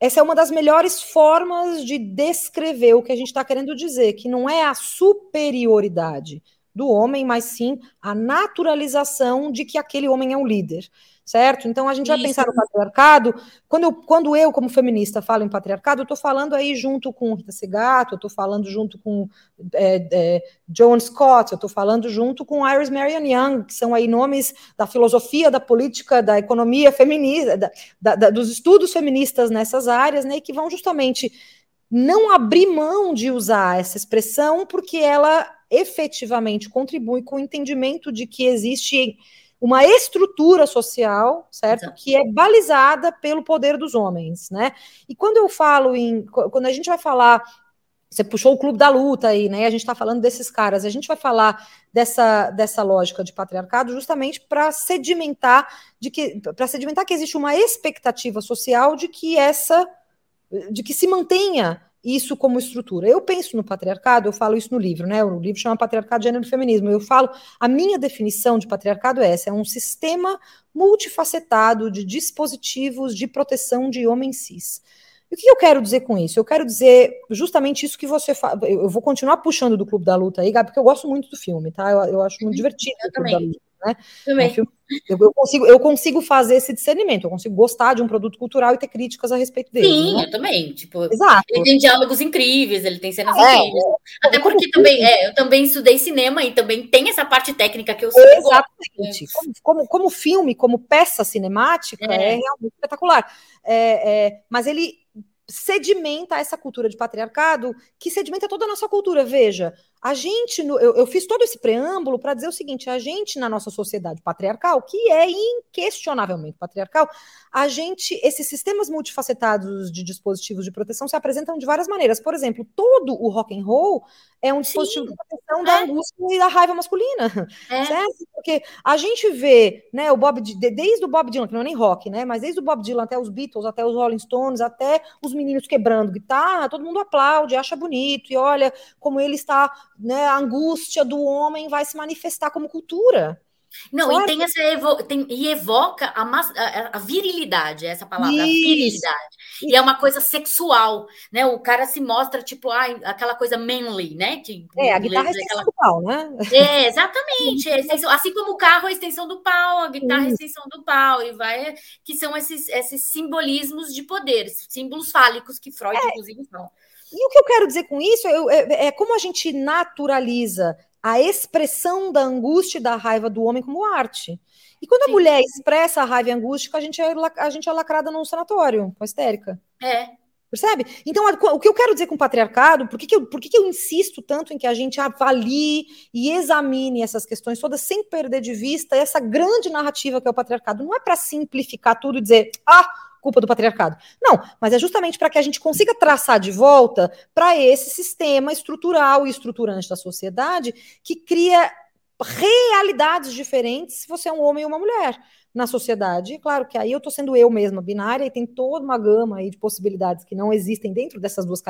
essa é uma das melhores formas de descrever o que a gente está querendo dizer, que não é a superioridade do homem, mas sim a naturalização de que aquele homem é um líder certo? Então a gente vai pensar no patriarcado. Quando eu, quando eu, como feminista, falo em patriarcado, eu estou falando aí junto com Rita Segato, eu estou falando junto com é, é, John Scott, eu estou falando junto com Iris Marion Young, que são aí nomes da filosofia, da política, da economia feminista, da, da, da, dos estudos feministas nessas áreas, né? Que vão justamente não abrir mão de usar essa expressão, porque ela efetivamente contribui com o entendimento de que existe uma estrutura social, certo? Exato. Que é balizada pelo poder dos homens, né? E quando eu falo em. Quando a gente vai falar. Você puxou o clube da luta aí, né? A gente está falando desses caras. A gente vai falar dessa, dessa lógica de patriarcado justamente para sedimentar de que para sedimentar que existe uma expectativa social de que essa de que se mantenha isso como estrutura. Eu penso no patriarcado, eu falo isso no livro, né? O livro chama Patriarcado, Gênero e Feminismo. Eu falo, a minha definição de patriarcado é essa: é um sistema multifacetado de dispositivos de proteção de homens cis. E o que eu quero dizer com isso? Eu quero dizer justamente isso que você fala. Eu vou continuar puxando do Clube da Luta aí, Gabi, porque eu gosto muito do filme, tá? Eu, eu acho muito divertido eu também. Né? Também. É eu, eu, consigo, eu consigo fazer esse discernimento, eu consigo gostar de um produto cultural e ter críticas a respeito dele. Sim, né? eu também. Tipo, Exato. Ele tem diálogos incríveis, ele tem cenas é, incríveis. É, Até porque também, é, eu também estudei cinema e também tem essa parte técnica que eu sei. Exatamente. Como, como, como, filme, como peça cinemática, é, é realmente espetacular. É, é, mas ele sedimenta essa cultura de patriarcado que sedimenta toda a nossa cultura. Veja, a gente, eu, eu, fiz todo esse preâmbulo para dizer o seguinte: a gente, na nossa sociedade patriarcal, que é inquestionavelmente patriarcal, a gente, esses sistemas multifacetados de dispositivos de proteção se apresentam de várias maneiras. Por exemplo, todo o rock and roll é um dispositivo Sim. de proteção é. da angústia e da raiva masculina. É. Certo? Porque a gente vê, né, o Bob, desde o Bob Dylan, que não é nem rock, né? Mas desde o Bob Dylan até os Beatles, até os Rolling Stones, até os meninos quebrando guitarra, todo mundo aplaude, acha bonito, e olha como ele está né, a angústia do homem vai se manifestar como cultura. Não, e tem essa evo, tem, e evoca a, a, a, virilidade, essa palavra, Isso. virilidade. E é uma coisa sexual, né? O cara se mostra, tipo, ah, aquela coisa manly, né? Que, é, a guitarra é aquela... pau, né? É, exatamente. É extensão, assim como o carro é a extensão do pau, a guitarra é a extensão do pau, e vai, que são esses, esses simbolismos de poder, símbolos fálicos que Freud, é. inclusive, fala. E o que eu quero dizer com isso é, é, é como a gente naturaliza a expressão da angústia e da raiva do homem como arte. E quando a Sim. mulher expressa a raiva e a angústia, a gente é, a gente é lacrada num sanatório, com a histérica. É. Percebe? Então, o que eu quero dizer com o patriarcado, por que, que, eu, por que, que eu insisto tanto em que a gente avalie e examine essas questões todas sem perder de vista essa grande narrativa que é o patriarcado? Não é para simplificar tudo e dizer, ah, culpa do patriarcado. Não, mas é justamente para que a gente consiga traçar de volta para esse sistema estrutural e estruturante da sociedade que cria realidades diferentes se você é um homem ou uma mulher na sociedade. Claro que aí eu estou sendo eu mesma binária e tem toda uma gama aí de possibilidades que não existem dentro dessas duas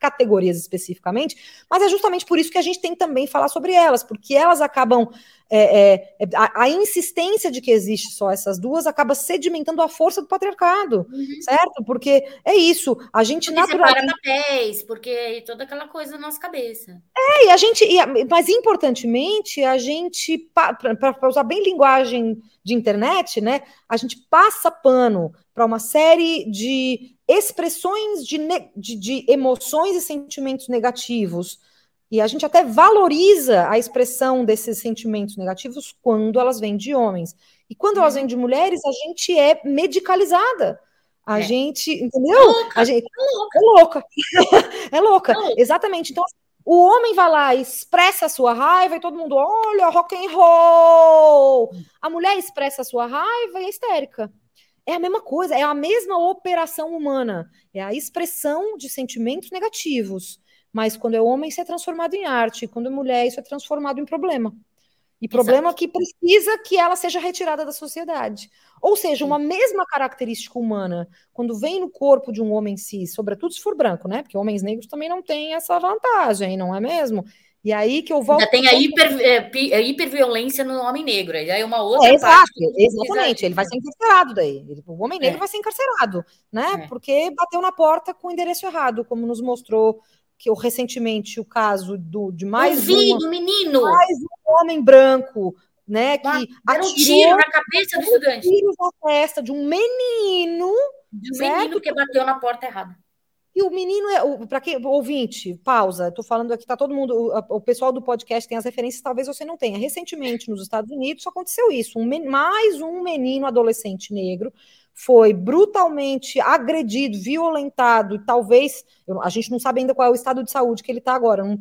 categorias especificamente, mas é justamente por isso que a gente tem também falar sobre elas, porque elas acabam. É, é, é a, a, insistência de que existe só essas duas acaba sedimentando a força do patriarcado, uhum. certo? Porque é isso, a gente porque naturalmente... papéis, porque toda aquela coisa na nossa cabeça. É, e a gente, e, mas importantemente, a gente, para usar bem linguagem de internet, né, a gente passa pano para uma série de expressões de, de, de, emoções e sentimentos negativos. E a gente até valoriza a expressão desses sentimentos negativos quando elas vêm de homens. E quando elas vêm de mulheres, a gente é medicalizada. A é. gente, entendeu? É louca. A gente, é louca. É louca. é louca. Exatamente. Então, o homem vai lá, expressa a sua raiva e todo mundo, olha, rock and roll. A mulher expressa a sua raiva e é histérica. É a mesma coisa, é a mesma operação humana. É a expressão de sentimentos negativos. Mas quando é homem, isso é transformado em arte. Quando é mulher, isso é transformado em problema. E problema Exato. que precisa que ela seja retirada da sociedade. Ou seja, uma mesma característica humana, quando vem no corpo de um homem cis, sobretudo se for branco, né? Porque homens negros também não têm essa vantagem, não é mesmo? E aí que eu volto. Já tem a, hiper, é, a hiperviolência no homem negro, aí é uma outra é, exato, Exatamente, ele vai ser encarcerado daí. O homem negro é. vai ser encarcerado, né? É. Porque bateu na porta com o endereço errado, como nos mostrou que eu recentemente o caso do, de mais eu vi, um menino, mais um homem branco, né, que atirou um tiro na cabeça do estudante, tiro na testa de um menino, de um certo? menino que bateu na porta errada. E o menino é, para quem ouvinte, pausa, estou falando aqui, tá todo mundo, o, o, pessoal do podcast tem as referências, talvez você não tenha. Recentemente, nos Estados Unidos, aconteceu isso, um, mais um menino adolescente negro foi brutalmente agredido, violentado, e talvez, eu, a gente não sabe ainda qual é o estado de saúde que ele está agora. Não,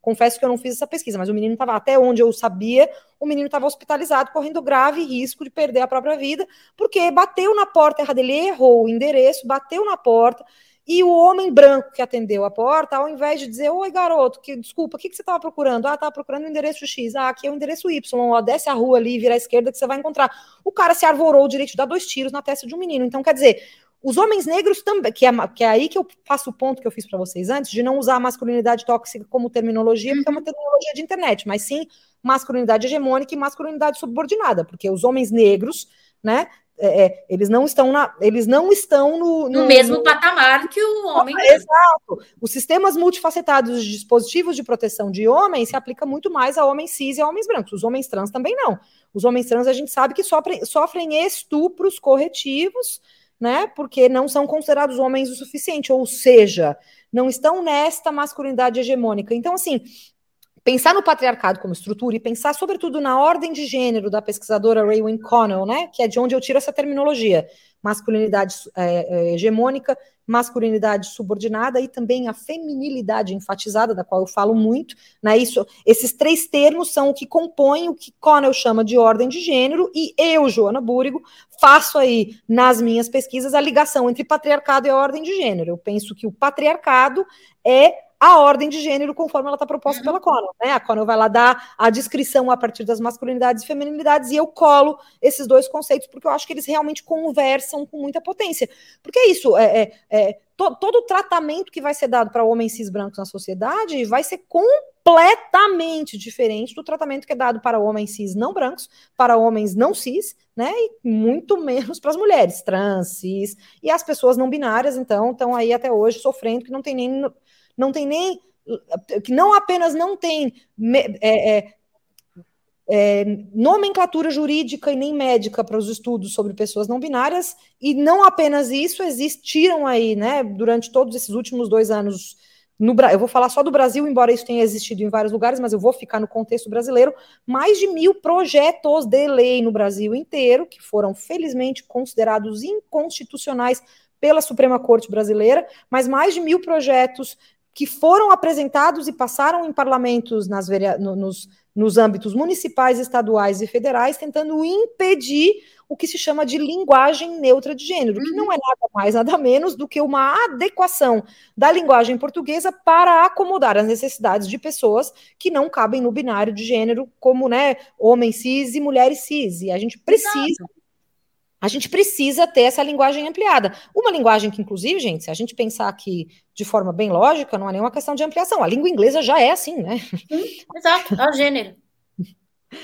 confesso que eu não fiz essa pesquisa, mas o menino estava, até onde eu sabia, o menino estava hospitalizado, correndo grave risco de perder a própria vida, porque bateu na porta errada, ele errou o endereço, bateu na porta. E o homem branco que atendeu a porta, ao invés de dizer, oi garoto, que desculpa, o que, que você estava procurando? Ah, estava procurando o endereço X. Ah, aqui é o endereço Y. Ó, desce a rua ali, vira à esquerda que você vai encontrar. O cara se arvorou o direito de dar dois tiros na testa de um menino. Então, quer dizer, os homens negros também, que é, que é aí que eu faço o ponto que eu fiz para vocês antes, de não usar a masculinidade tóxica como terminologia, porque é uma uhum. terminologia de internet, mas sim masculinidade hegemônica e masculinidade subordinada, porque os homens negros, né, é, é, eles não estão na, eles não estão no, no, no mesmo no... patamar que o homem. exato. Os sistemas multifacetados de dispositivos de proteção de homens se aplica muito mais a homens cis e a homens brancos. Os homens trans também não. Os homens trans a gente sabe que sofrem, sofrem estupros corretivos, né? Porque não são considerados homens o suficiente, ou seja, não estão nesta masculinidade hegemônica. Então, assim, pensar no patriarcado como estrutura e pensar, sobretudo, na ordem de gênero da pesquisadora Raywin Connell, né, que é de onde eu tiro essa terminologia, masculinidade é, é, hegemônica, masculinidade subordinada e também a feminilidade enfatizada, da qual eu falo muito, né, isso, esses três termos são o que compõem o que Connell chama de ordem de gênero e eu, Joana Búrigo, faço aí nas minhas pesquisas a ligação entre patriarcado e a ordem de gênero. Eu penso que o patriarcado é a ordem de gênero conforme ela está proposta uhum. pela Connell. Né? A Connell vai lá dar a descrição a partir das masculinidades e feminilidades, e eu colo esses dois conceitos, porque eu acho que eles realmente conversam com muita potência. Porque é isso, é, é, é to, todo o tratamento que vai ser dado para homens cis brancos na sociedade vai ser completamente diferente do tratamento que é dado para homens cis não brancos, para homens não cis, né? E muito menos para as mulheres trans, cis, e as pessoas não binárias, então, estão aí até hoje sofrendo, que não tem nem não tem nem que não apenas não tem é, é, é, nomenclatura jurídica e nem médica para os estudos sobre pessoas não binárias, e não apenas isso, existiram aí, né, durante todos esses últimos dois anos. No, eu vou falar só do Brasil, embora isso tenha existido em vários lugares, mas eu vou ficar no contexto brasileiro. Mais de mil projetos de lei no Brasil inteiro, que foram felizmente considerados inconstitucionais pela Suprema Corte Brasileira, mas mais de mil projetos que foram apresentados e passaram em parlamentos nas, nos, nos âmbitos municipais, estaduais e federais, tentando impedir o que se chama de linguagem neutra de gênero, que não é uhum. nada mais, nada menos do que uma adequação da linguagem portuguesa para acomodar as necessidades de pessoas que não cabem no binário de gênero, como né, homens cis e mulheres cis. E a gente precisa. Exato. A gente precisa ter essa linguagem ampliada. Uma linguagem que, inclusive, gente, se a gente pensar aqui de forma bem lógica, não é nenhuma questão de ampliação. A língua inglesa já é assim, né? exato, é o gênero.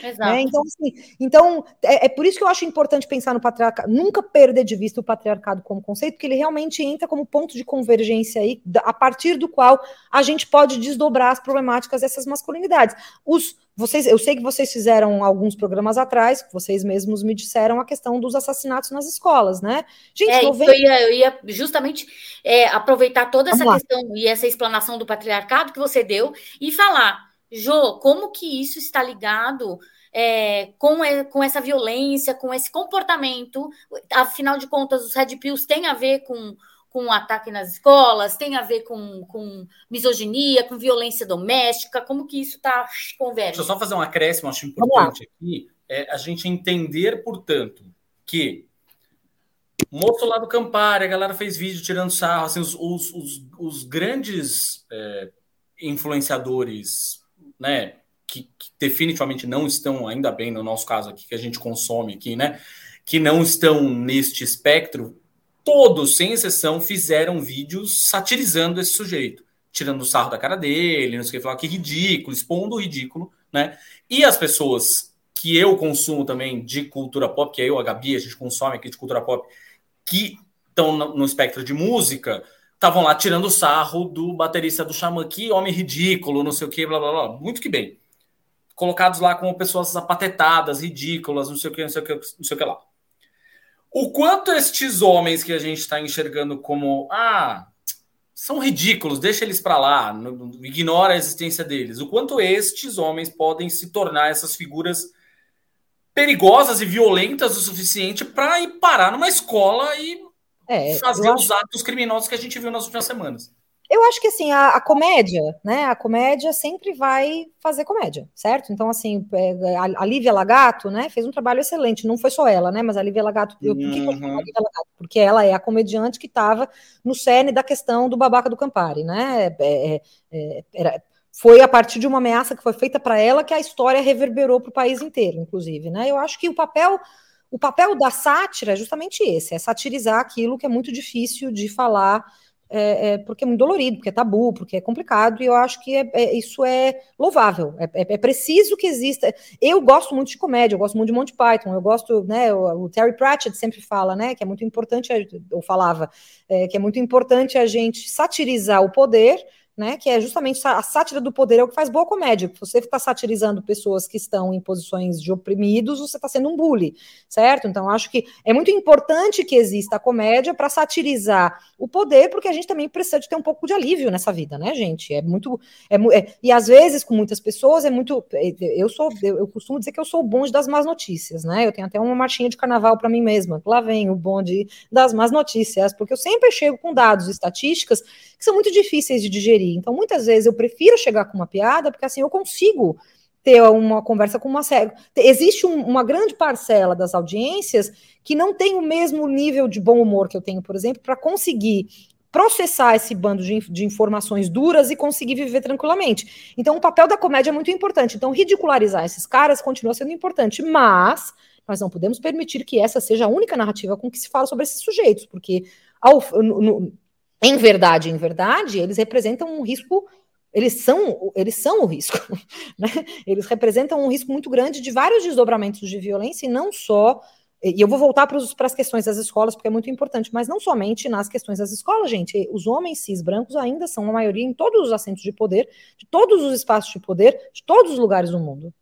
Exato. Né? Então, assim, então é, é, por isso que eu acho importante pensar no patriarcado, nunca perder de vista o patriarcado como conceito, porque ele realmente entra como ponto de convergência aí, a partir do qual a gente pode desdobrar as problemáticas dessas masculinidades. Os vocês, eu sei que vocês fizeram alguns programas atrás, vocês mesmos me disseram a questão dos assassinatos nas escolas, né? Gente, é, 90... eu, ia, eu ia justamente é, aproveitar toda essa questão e essa explanação do patriarcado que você deu e falar Jô, como que isso está ligado é, com, com essa violência, com esse comportamento? Afinal de contas, os Red Pills têm a ver com, com um ataque nas escolas, tem a ver com, com misoginia, com violência doméstica, como que isso está conversa? Deixa eu só fazer um acréscimo, acho importante aqui, é a gente entender, portanto, que o moço lá do Campari, a galera fez vídeo tirando sarro, assim, os, os, os, os grandes é, influenciadores né, que, que, definitivamente não estão, ainda bem no nosso caso aqui, que a gente consome aqui, né, que não estão neste espectro, todos, sem exceção, fizeram vídeos satirizando esse sujeito, tirando o sarro da cara dele, não sei o que, falar que ridículo, expondo o ridículo, né, e as pessoas que eu consumo também de cultura pop, que é eu, a Gabi, a gente consome aqui de cultura pop, que estão no espectro de música, estavam lá tirando sarro do baterista do Xamã, que homem ridículo, não sei o que, blá blá blá. Muito que bem. Colocados lá como pessoas apatetadas, ridículas, não sei o que, não sei o que, não sei o que lá. O quanto estes homens que a gente está enxergando como ah, são ridículos, deixa eles para lá, ignora a existência deles. O quanto estes homens podem se tornar essas figuras perigosas e violentas o suficiente para ir parar numa escola e é, fazer os acho... atos criminosos que a gente viu nas últimas semanas. Eu acho que assim, a, a, comédia, né? A comédia sempre vai fazer comédia, certo? Então, assim, é, a, a Lívia Lagato, né, fez um trabalho excelente. Não foi só ela, né? Mas a Lívia Lagato, eu, por que, uhum. eu Lívia Lagato? Porque ela é a comediante que estava no cerne da questão do babaca do Campari, né? É, é, é era, foi a partir de uma ameaça que foi feita para ela que a história reverberou para o país inteiro, inclusive, né? Eu acho que o papel o papel da sátira é justamente esse: é satirizar aquilo que é muito difícil de falar, é, é, porque é muito dolorido, porque é tabu, porque é complicado, e eu acho que é, é isso é louvável. É, é, é, preciso que exista. Eu gosto muito de comédia, eu gosto muito de Monty Python, eu gosto, né? O, o Terry Pratchett sempre fala, né? Que é muito importante, eu falava, que é muito importante a gente satirizar o poder né, que é justamente a sátira do poder é o que faz boa comédia. Você está satirizando pessoas que estão em posições de oprimidos, você está sendo um bully, certo? Então, acho que é muito importante que exista a comédia para satirizar o poder, porque a gente também precisa de ter um pouco de alívio nessa vida, né, gente? É muito. É, é, e às vezes, com muitas pessoas, é muito. É, eu sou, eu, eu, costumo dizer que eu sou o bonde das más notícias, né? Eu tenho até uma marchinha de carnaval para mim mesma. Lá vem o bonde das más notícias, porque eu sempre chego com dados estatísticas que são muito difíceis de digerir. Então, muitas vezes eu prefiro chegar com uma piada, porque assim eu consigo ter uma conversa com uma série. Existe um, uma grande parcela das audiências que não tem o mesmo nível de bom humor que eu tenho, por exemplo, para conseguir processar esse bando de, de, informações duras e conseguir viver tranquilamente. Então, o papel da comédia é muito importante. Então, ridicularizar esses caras continua sendo importante, mas nós não podemos permitir que essa seja a única narrativa com que se fala sobre esses sujeitos, porque ao, no, em verdade, em verdade, eles representam um risco, eles são, eles são o risco, né? Eles representam um risco muito grande de vários desdobramentos de violência e não só e eu vou voltar para as questões das escolas, porque é muito importante, mas não somente nas questões das escolas, gente. Os homens cis brancos ainda são a maioria em todos os assentos de poder, de todos os espaços de poder, de todos os lugares do mundo.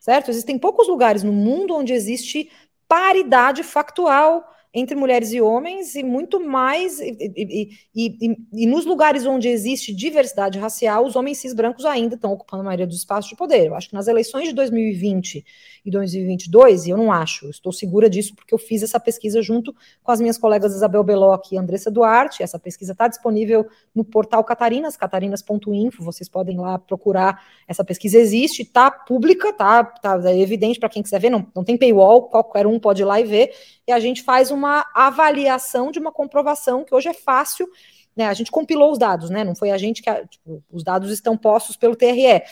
Certo? Existem poucos lugares no mundo onde existe paridade factual entre mulheres e homens e muito mais. E, e, e, e, nos lugares onde existe diversidade racial, os homens cis brancos ainda estão ocupando a maioria dos espaços de poder. Eu acho que nas eleições de 2020 e 2022, e eu não acho, eu estou segura disso porque eu fiz essa pesquisa junto com as minhas colegas Isabel Beloc e Andressa Duarte. Essa pesquisa está disponível no portal Catarinas, catarinas.info. Vocês podem lá procurar. Essa pesquisa existe, está pública, tá, tá é evidente para quem quiser ver, não, não tem paywall, qualquer um pode ir lá e ver. E a gente faz uma avaliação de uma comprovação que hoje é fácil. Né, a gente compilou os dados, né? Não foi a gente que. Tipo, os dados estão postos pelo TRE,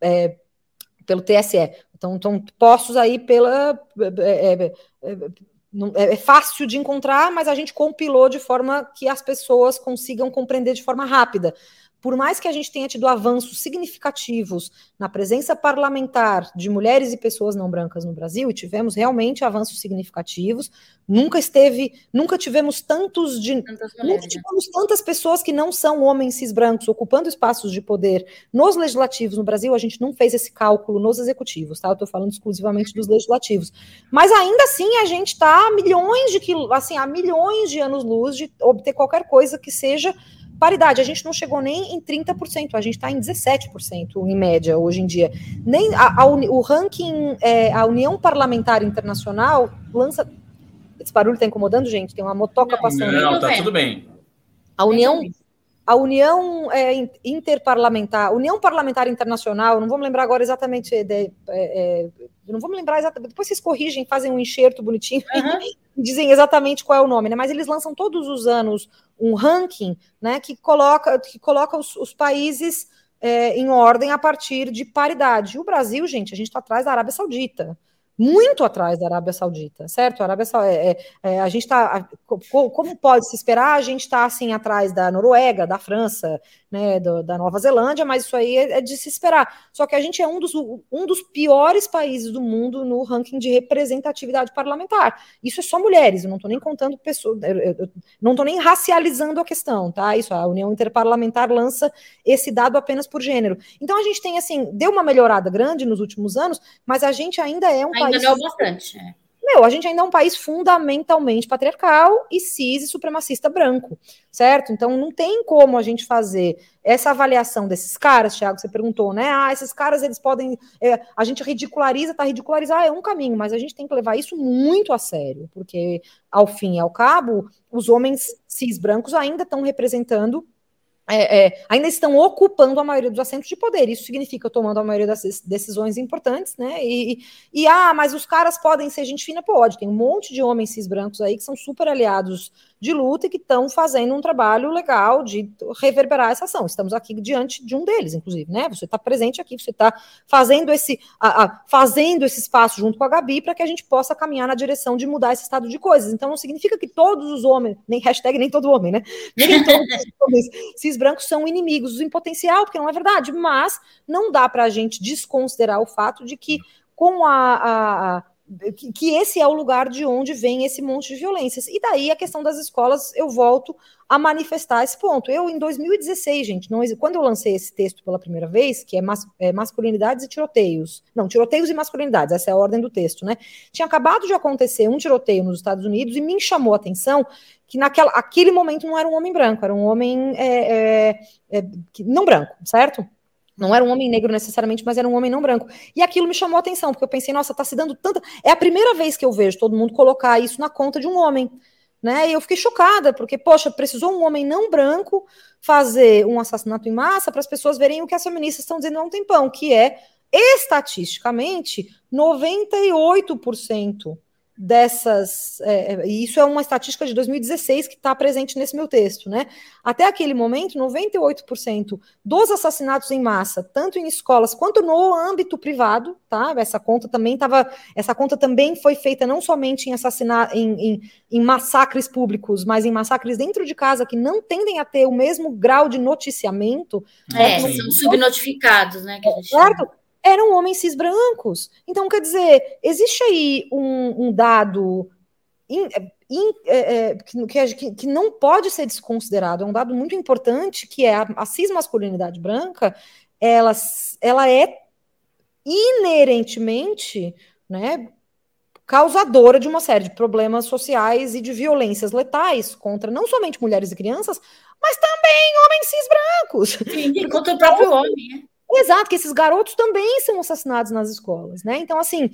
é, pelo TSE. Então, estão postos aí pela. É, é, é, é, fácil de encontrar, mas a gente compilou de forma que as pessoas consigam compreender de forma rápida por mais que a gente tenha tido avanços significativos na presença parlamentar de mulheres e pessoas não brancas no Brasil, e tivemos realmente avanços significativos, nunca esteve, nunca tivemos tantos de nunca né? tivemos tantas pessoas que não são homens cis brancos ocupando espaços de poder nos legislativos no Brasil, a gente não fez esse cálculo nos executivos, tá? Eu estou falando exclusivamente dos legislativos. Mas ainda assim a gente está a milhões de quil... assim, a milhões de anos-luz de obter qualquer coisa que seja Paridade, a gente não chegou nem em 30%, a gente está em 17% em média hoje em dia. Nem a, a o ranking, é, a União Parlamentar Internacional lança. Esse barulho está incomodando, gente? Tem uma motoca não, passando. Não, tá tudo bem. A União, a União é, Interparlamentar, União Parlamentar Internacional, não vou me lembrar agora exatamente, de, é, é, não vou me lembrar exatamente, depois vocês corrigem, fazem um enxerto bonitinho uhum. e dizem exatamente qual é o nome, né? Mas eles lançam todos os anos um ranking né, que coloca, que coloca os, os países é, em ordem a partir de paridade. E o Brasil, gente, a gente está atrás da Arábia Saudita muito atrás da Arábia Saudita, certo? A Arábia Saudita, é, é, é, a gente está, como pode se esperar, a gente está assim atrás da Noruega, da França, né, do, da Nova Zelândia, mas isso aí é, é, de se esperar. Só que a gente é um dos, um dos piores países do mundo no ranking de representatividade parlamentar. Isso é só mulheres, eu não estou nem contando pessoas, eu, eu, eu não estou nem racializando a questão, tá? Isso, a União Interparlamentar lança esse dado apenas por gênero. Então a gente tem assim, deu uma melhorada grande nos últimos anos, mas a gente ainda é um ainda país. Não bastante. É. Meu, a gente ainda é um país fundamentalmente patriarcal e cis e supremacista branco, certo? Então não tem como a gente fazer essa avaliação desses caras, Thiago, você perguntou, né? Ah, esses caras eles podem. É, a gente ridiculariza, tá ridicularizar, é um caminho, mas a gente tem que levar isso muito a sério, porque ao fim e ao cabo, os homens cis brancos ainda estão representando é, é, ainda estão ocupando a maioria dos assentos de poder. Isso significa tomando a maioria das decisões importantes, né? E, e, ah, mas os caras podem ser gente fina? Pode. Tem um monte de homens cis brancos aí que são super aliados de luta e que estão fazendo um trabalho legal de reverberar essa ação. Estamos aqui diante de um deles, inclusive, né? Você está presente aqui, você está fazendo esse a, a, fazendo esse espaço junto com a Gabi para que a gente possa caminhar na direção de mudar esse estado de coisas. Então não significa que todos os homens, nem hashtag nem todo homem, né? Nem todos os homens cis brancos são inimigos em potencial, porque não é verdade, mas não dá para a gente desconsiderar o fato de que com a, a, que, esse é o lugar de onde vem esse monte de violências. E daí a questão das escolas, eu volto a manifestar esse ponto. Eu, em 2016, gente, não, quando eu lancei esse texto pela primeira vez, que é, mas, é masculinidades e tiroteios, não, tiroteios e masculinidades, essa é a ordem do texto, né? Tinha acabado de acontecer um tiroteio nos Estados Unidos e me chamou a atenção que naquela aquele momento não era um homem branco, era um homem é, é, é não branco, certo? Não era um homem negro necessariamente, mas era um homem não branco. E aquilo me chamou a atenção, porque eu pensei, nossa, tá se dando tanta. É a primeira vez que eu vejo todo mundo colocar isso na conta de um homem. Né? E eu fiquei chocada, porque, poxa, precisou um homem não branco fazer um assassinato em massa para as pessoas verem o que as feministas estão dizendo há um tempão, que é, estatisticamente, 98% dessas. É, é, e isso é uma estatística de 2016 que está presente nesse meu texto, né? Até aquele momento, 98% dos assassinatos em massa, tanto em escolas quanto no âmbito privado, tá? Essa conta também estava. Essa conta também foi feita não somente em assassinar em, em, em, massacres públicos, mas em massacres dentro de casa que não tendem a ter o mesmo grau de noticiamento. É, né? são subnotificados, né? Que gente certo? Eram homens cis brancos. Então, quer dizer, existe aí um, um dado in, in, é, é, que, que, não pode ser desconsiderado, é um dado muito importante, que é a, a cismasculinidade branca, ela, ela é inerentemente, né, causadora de uma série de problemas sociais e de violências letais contra não somente mulheres e crianças, mas também homens cis brancos. Sim, contra o próprio homem, né? Exato, que esses garotos também são assassinados nas escolas, né? Então, assim,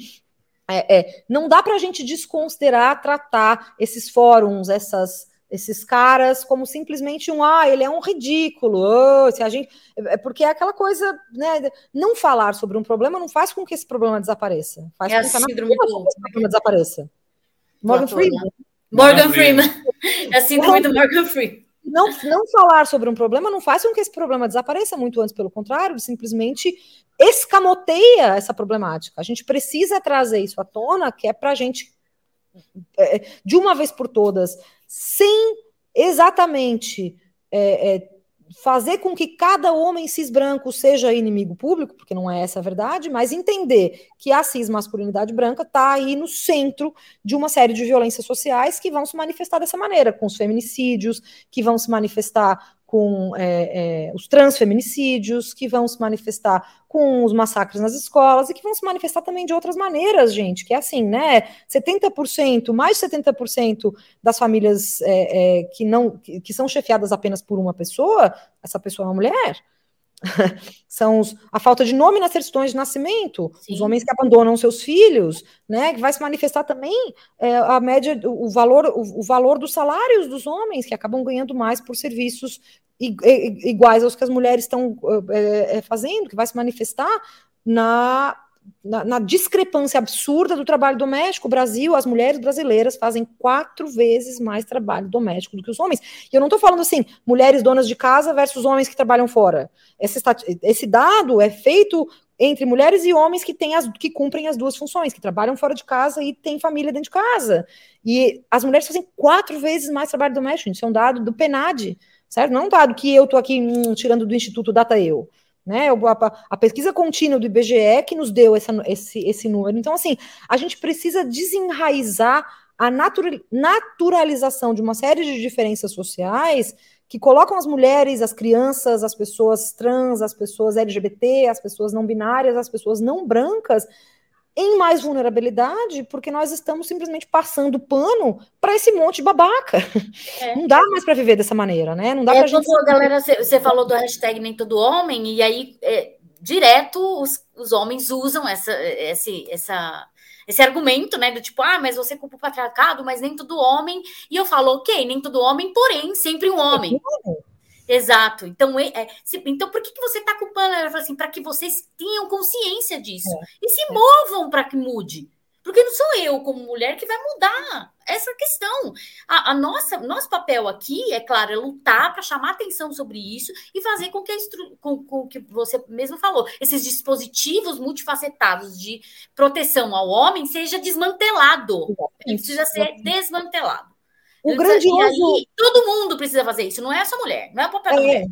é, é, não dá para a gente desconsiderar, tratar esses fóruns, essas, esses caras como simplesmente um, ah, ele é um ridículo, oh, se a gente, é, porque é aquela coisa, né? Não falar sobre um problema não faz com que esse problema desapareça, faz é com que a síndrome do... esse problema desapareça. Morgan Freeman. Morgan Freeman. É a síndrome do Morgan Freeman não, não falar sobre um problema não faz com que esse problema desapareça, muito antes, pelo contrário, simplesmente escamoteia essa problemática. A gente precisa trazer isso à tona, que é para a gente, é, de uma vez por todas, sem exatamente é, é, fazer com que cada homem cis branco seja inimigo público, porque não é essa a verdade, mas entender que a cis masculinidade branca está aí no centro de uma série de violências sociais que vão se manifestar dessa maneira, com os feminicídios, que vão se manifestar com é, é, os transfeminicídios, que vão se manifestar com os massacres nas escolas e que vão se manifestar também de outras maneiras, gente, que é assim, né? 70%, mais de 70% das famílias é, é, que não que, que são chefiadas apenas por uma pessoa, essa pessoa é uma mulher. são os, a falta de nome nas certidões de nascimento, Sim. os homens que abandonam seus filhos, né, que vai se manifestar também é, a média, o, o valor, o, o, valor dos salários dos homens que acabam ganhando mais por serviços iguais aos que as mulheres estão é, fazendo, que vai se manifestar na na, na, discrepância absurda do trabalho doméstico. O Brasil, as mulheres brasileiras fazem quatro vezes mais trabalho doméstico do que os homens. E eu não estou falando assim, mulheres donas de casa versus homens que trabalham fora. Esse, esse dado é feito entre mulheres e homens que, têm as, que cumprem as duas funções, que trabalham fora de casa e têm família dentro de casa. E as mulheres fazem quatro vezes mais trabalho doméstico. Isso é um dado do PNAD, certo? Não é um dado que eu estou aqui hum, tirando do Instituto Data Eu. Né, a, pesquisa contínua do IBGE que nos deu essa, esse, esse número. Então, assim, a gente precisa desenraizar a naturalização de uma série de diferenças sociais que colocam as mulheres, as crianças, as pessoas trans, as pessoas LGBT, as pessoas não binárias, as pessoas não brancas em mais vulnerabilidade, porque nós estamos simplesmente passando pano para esse monte de babaca. É. Não dá mais para viver dessa maneira, né? Não dá é, para gente. Galera, você falou do hashtag nem todo homem, e aí é, direto os, os homens usam essa, esse, essa, esse argumento, né? Do tipo, ah, mas você culpa o patriarcado, mas nem todo homem. E eu falo, ok, nem todo homem, porém, sempre um homem. É Exato. Então, é, se, então por que, que você está culpando? Ela fala assim, para que vocês tenham consciência disso é. e se movam para que mude. Porque não sou eu, como mulher, que vai mudar essa questão. A, a nossa, nosso papel aqui, é claro, é lutar para chamar atenção sobre isso e fazer com que, a com, com que você mesmo falou, esses dispositivos multifacetados de proteção ao homem seja desmantelado. Ele precisa ser desmantelado. O grandioso. Aí, todo mundo precisa fazer isso, não é só mulher, não é o papel é. da mulher.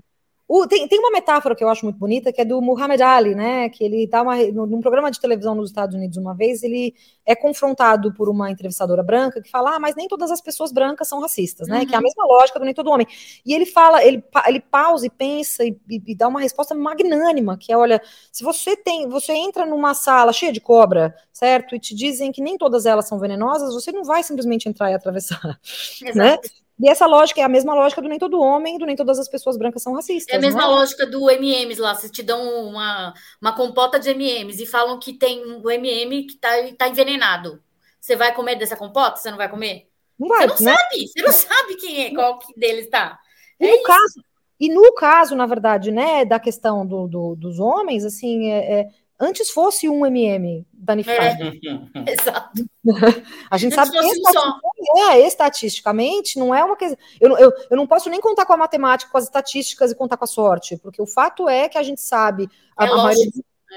O, tem, tem uma metáfora que eu acho muito bonita, que é do Muhammad Ali, né? Que ele tá uma, num programa de televisão nos Estados Unidos uma vez, ele é confrontado por uma entrevistadora branca que fala: Ah, mas nem todas as pessoas brancas são racistas, né? Uhum. Que é a uhum. mesma lógica do nem todo homem. E ele fala, ele, ele pausa e pensa e, e, e, dá uma resposta magnânima, que é: olha, se você tem, você entra numa sala cheia de cobra, certo? E te dizem que nem todas elas são venenosas, você não vai simplesmente entrar e atravessar. Exato. Né? E essa lógica é a mesma lógica do nem todo homem, do nem todas as pessoas brancas são racistas. É a mesma é? lógica do MMs lá, vocês te dão uma, uma compota de MMs e falam que tem o MM que tá, tá envenenado. Você vai comer dessa compota? Você não vai comer? Não vai, você não né? sabe, você não sabe quem é, qual que deles tá. É no caso, e no caso, na verdade, né, da questão do, do dos homens, assim, é, é antes fosse um MM danificado. É, exato. A gente sabe que estatisticamente, é, estatisticamente não é uma coisa. Eu, eu, eu não posso nem contar com a matemática, com as estatísticas e contar com a sorte, porque o fato é que a gente sabe. A, é a, maioria,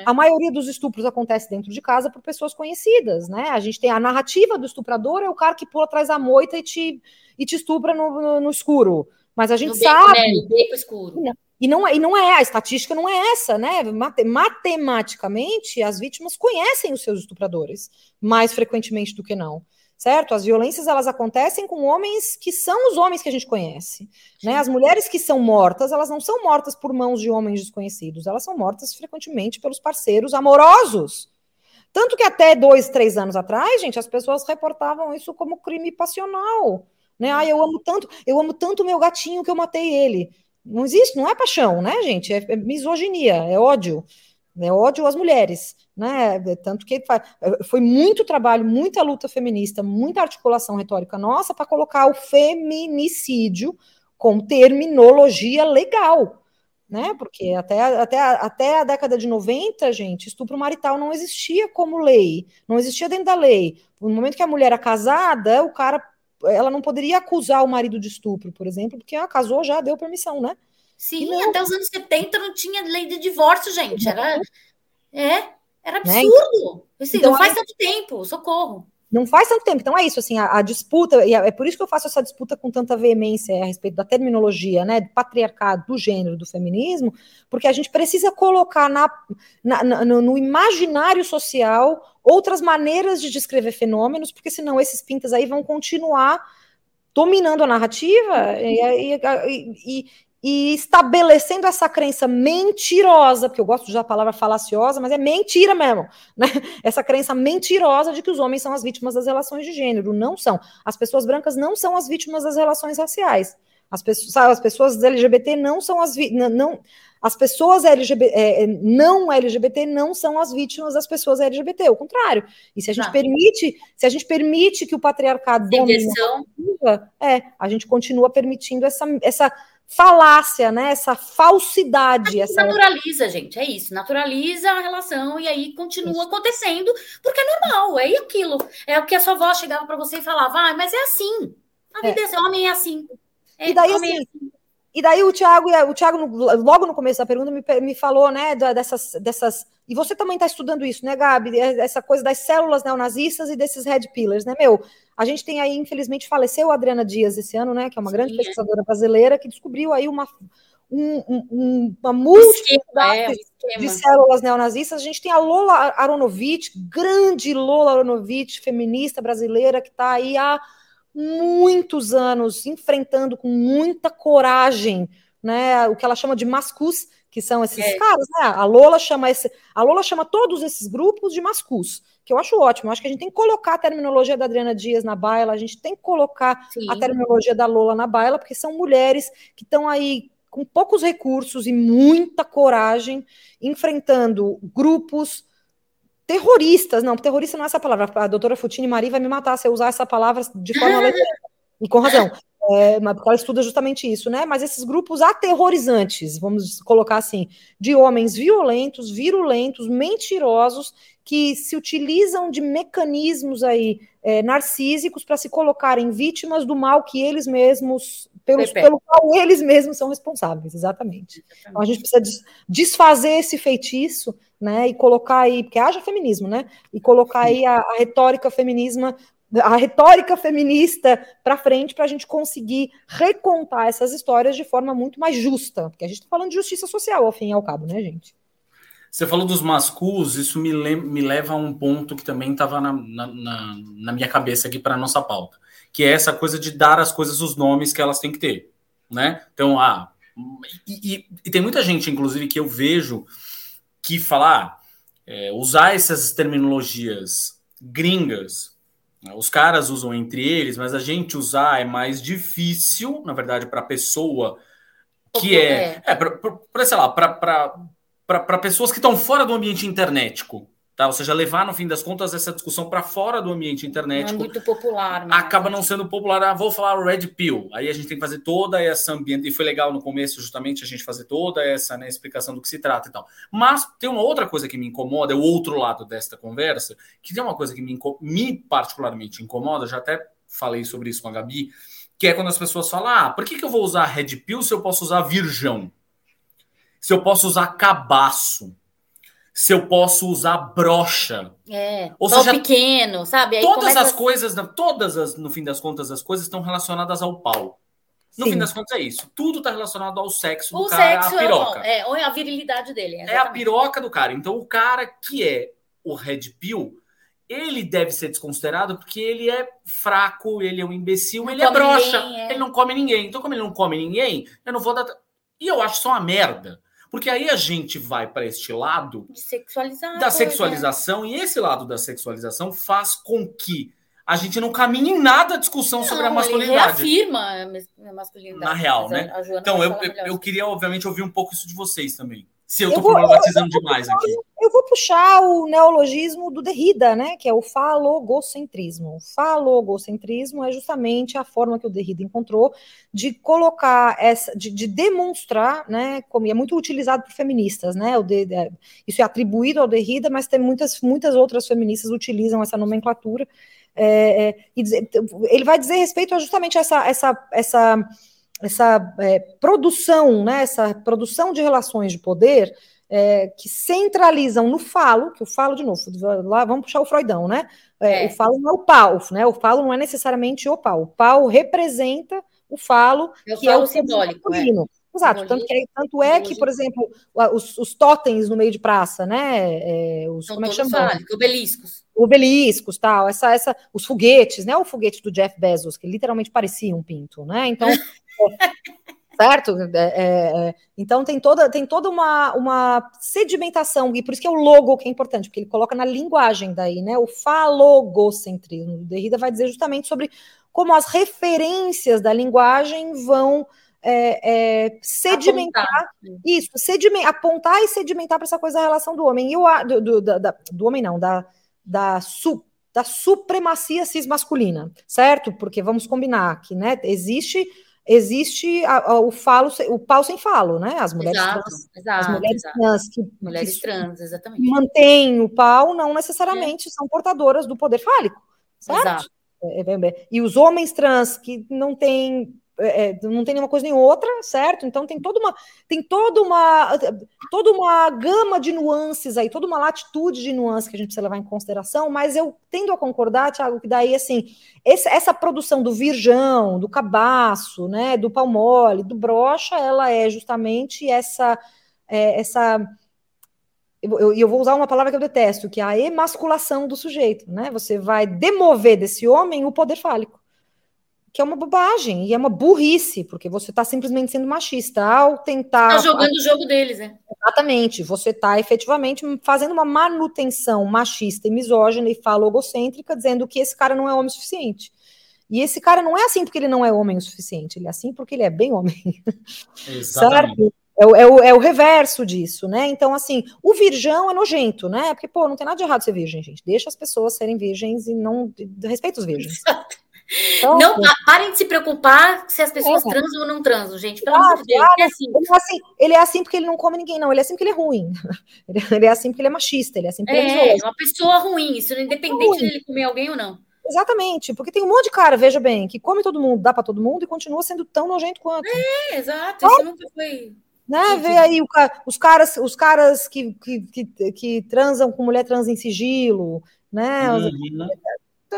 a maioria, dos estupros acontece dentro de casa por pessoas conhecidas, né? A gente tem a narrativa do estuprador, é o cara que pula atrás da moita e te, e te estupra no, no, no escuro. Mas a gente no sabe. Beco, né? No beco escuro. E não, é, e não é, a estatística não é essa, né? Matematicamente, as vítimas conhecem os seus estupradores mais frequentemente do que não, certo? As violências elas acontecem com homens que são os homens que a gente conhece, né? As mulheres que são mortas, elas não são mortas por mãos de homens desconhecidos, elas são mortas frequentemente pelos parceiros amorosos Tanto que até dois, três anos atrás, gente, as pessoas reportavam isso como crime passional. Né? Ah, eu amo tanto, eu amo tanto meu gatinho que eu matei ele. Não existe, não é paixão, né, gente? É, é misoginia, é ódio. É ódio às mulheres, né? Tanto que foi muito trabalho, muita luta feminista, muita articulação retórica nossa para colocar o feminicídio com terminologia legal, né? Porque até, até, até a década de 90, gente, estupro marital não existia como lei, não existia dentro da lei. No momento que a mulher era casada, o cara ela não poderia acusar o marido de estupro, por exemplo, porque ela casou já deu permissão, né? Sim, até os anos 70 não tinha lei de divórcio, gente. Era, é, era né? absurdo. Assim, então, não faz tanto tempo, socorro. Não faz tanto tempo. Então é isso, assim, a, a, disputa, e é por isso que eu faço essa disputa com tanta veemência a respeito da terminologia, né, do patriarcado, do gênero, do feminismo, porque a gente precisa colocar na, na, na no, no, imaginário social outras maneiras de descrever fenômenos, porque senão esses pintas aí vão continuar dominando a narrativa e, e, e, estabelecendo essa crença mentirosa, porque eu gosto de usar a palavra falaciosa, mas é mentira mesmo, né? Essa crença mentirosa de que os homens são as vítimas das relações de gênero. Não são. As pessoas brancas não são as vítimas das relações raciais. As pessoas, sabe, as pessoas LGBT não são as vítimas. Não, as pessoas LGBT, é, é, não LGBT não são as vítimas das pessoas LGBT, o contrário. E se a gente permite, se a gente permite que o patriarcado domine, é, a gente continua permitindo essa, essa falácia, né? Essa falsidade. Essa... Naturaliza, gente, é isso. Naturaliza a relação e aí continua isso. acontecendo, porque é normal, é aquilo. É o que a sua avó chegava para você e falava, ah, mas é assim. A vida é, é homem é assim. É, e daí, assim, é assim. E daí o Thiago, o Thiago, logo no começo da pergunta, me, me falou, né, dessas, dessas. E você também está estudando isso, né, Gabi? Essa coisa das células neonazistas e desses red pillars, né, meu? A gente tem aí, infelizmente, faleceu a Adriana Dias esse ano, né? Que é uma Sim, grande pesquisadora brasileira que descobriu aí uma, um, um, uma multiplicidade é, de células neonazistas. A gente tem a Lola Aronovitch, grande Lola Aronovitch, feminista brasileira, que está aí há muitos anos enfrentando com muita coragem, né, o que ela chama de mascus, que são esses é. caras, né? A Lola chama esse, a Lola chama todos esses grupos de mascus, que eu acho ótimo. Eu acho que a gente tem que colocar a terminologia da Adriana Dias na baila, a gente tem que colocar Sim. a terminologia da Lola na baila, porque são mulheres que estão aí com poucos recursos e muita coragem enfrentando grupos terroristas, não, terrorista não é essa palavra, a doutora Futini Maria vai me matar se eu usar essa palavra de forma e com razão, é, porque ela estuda justamente isso, né, mas esses grupos aterrorizantes, vamos colocar assim, de homens violentos, virulentos, mentirosos, que se utilizam de mecanismos aí é, narcísicos para se colocarem vítimas do mal que eles mesmos, pelos, pelo qual eles mesmos são responsáveis, exatamente. exatamente. Então a gente precisa desfazer esse feitiço né, e colocar aí, porque haja feminismo, né, e colocar aí a, a retórica feminismo, a retórica feminista para frente para a gente conseguir recontar essas histórias de forma muito mais justa, porque a gente está falando de justiça social, ao fim e ao cabo, né, gente? Você falou dos mascus, isso me, le me leva a um ponto que também estava na, na, na, minha cabeça aqui para a nossa pauta, que é essa coisa de dar as coisas os nomes que elas têm que ter, né? Então, ah, e, e, e tem muita gente, inclusive, que eu vejo que falar, é, usar essas terminologias gringas, os caras usam entre eles, mas a gente usar é mais difícil, na verdade, para a pessoa que é, é, é para sei lá, para pessoas que estão fora do ambiente internetico, Tá? Ou seja, levar, no fim das contas, essa discussão para fora do ambiente internet. Não é muito popular. Né? Acaba não sendo popular. Ah, vou falar o Red Pill. Aí a gente tem que fazer toda essa ambiente. E foi legal no começo, justamente, a gente fazer toda essa né, explicação do que se trata e tal. Mas tem uma outra coisa que me incomoda, é o outro lado desta conversa, que tem uma coisa que me, me particularmente incomoda, já até falei sobre isso com a Gabi, que é quando as pessoas falam: ah, por que, que eu vou usar Red Pill se eu posso usar virgão? Se eu posso usar cabaço? Se eu posso usar brocha. É, ou seja, pequeno, sabe? Aí todas as a... coisas, todas as, no fim das contas, as coisas estão relacionadas ao pau. No Sim. fim das contas é isso. Tudo está relacionado ao sexo o do cara, sexo, a piroca. É, ou é a virilidade dele. Exatamente. É a piroca do cara. Então o cara que é o red pill, ele deve ser desconsiderado porque ele é fraco, ele é um imbecil, não ele é broxa, é. ele não come ninguém. Então como ele não come ninguém, eu não vou dar... E eu acho só uma merda. Porque aí a gente vai para este lado da coisa. sexualização, e esse lado da sexualização faz com que a gente não caminhe em nada a discussão sobre a Não, ele masculinidade. reafirma a masculinidade. Na real, Mas né? Então, eu, eu, eu queria, obviamente, ouvir um pouco isso de vocês também. Se eu vou- problematizando demais aqui. Eu vou puxar o neologismo do Derrida, né, que é o falogocentrismo. O falogocentrismo é justamente a forma que o Derrida encontrou de colocar essa, de, de demonstrar, né, como e é muito utilizado por feministas, né, o de, isso é atribuído ao Derrida, mas tem muitas, muitas outras feministas utilizam essa nomenclatura. é, é, e dizer- ele vai dizer respeito a justamente essa, essa, essa, essa é, produção, né, essa produção de relações de poder é, que centralizam no falo, que o falo, de novo, lá vamos puxar o Freudão, né? É, É. O falo não é o pau, né? O falo não é necessariamente o pau. O pau representa o falo, Eu que é falo o simbólico, é. Exato, tanto, que é, tanto é que, por exemplo, os, os totens no meio de praça, né? é, os, São como é que chama? fálicos, obeliscos. obeliscos, tal, essa, essa, os foguetes, né? O foguete do Jeff Bezos, que literalmente parecia um pinto, né? Então, é, certo? É, é, é, então tem toda, tem toda uma, uma sedimentação, e por isso que é o logo que é importante, porque ele coloca na linguagem daí, né? O falogocentrismo. O Derrida vai dizer justamente sobre como as referências da linguagem vão é, é, sedimentar Apontar. isso, sedimen- apontar e sedimentar para essa coisa da relação do homem. E o, do, do, da- do homem, não, da, da, su, da supremacia cis masculina, certo? Porque vamos combinar que né, existe, existe a- a- o falo, o pau sem falo, né? As mulheres Exato, trans, as exato, mulheres exato. trans que, Mulheres que trans, exatamente. mantêm o pau não necessariamente são portadoras do poder fálico, certo? É, é, é. E os homens trans que não têm é, é, não tem nenhuma coisa nem outra, certo? Então tem toda uma tem toda uma toda uma gama de nuances aí, toda uma latitude de nuances que a gente precisa levar em consideração, mas eu tendo a concordar, Thiago, que daí assim, esse, essa produção do virgão, do cabaço, né, do pau mole, do brocha, ela é justamente essa é, essa e eu, eu vou usar uma palavra que eu detesto, que é a emasculação do sujeito, né? Você vai demover desse homem o poder fálico, que é uma bobagem e é uma burrice, porque você está simplesmente sendo machista ao tentar. Tá jogando o jogo deles, né? Exatamente, você está efetivamente fazendo uma manutenção machista e misógina e falogocêntrica, dizendo que esse cara não é homem o suficiente. E esse cara não é assim porque ele não é homem o suficiente, ele é assim porque ele é bem homem. Exatamente. Certo? É o, é, o, é o reverso disso, né? Então, assim, o virgão é nojento, né? Porque, pô, não tem nada de errado ser virgem, gente. Deixa as pessoas serem virgens e não. Respeita os virgens. Então, não pa parem de se preocupar se as pessoas é. transam ou não transam, gente. Pelo amor de Deus. É assim. Ele, é assim, ele é assim porque ele não come ninguém, não. Ele é assim porque ele é ruim. Ele, ele é assim porque ele é machista. Ele é assim porque ele É, é uma pessoa ruim, isso independente ruim. dele comer alguém ou não. Exatamente, porque tem um monte de cara, veja bem, que come todo mundo, dá para todo mundo e continua sendo tão nojento quanto. É, exato. Isso nunca foi. Né? Vê aí o, os caras, os caras que, que, que, que, transam com mulher trans em sigilo, né? Uhum.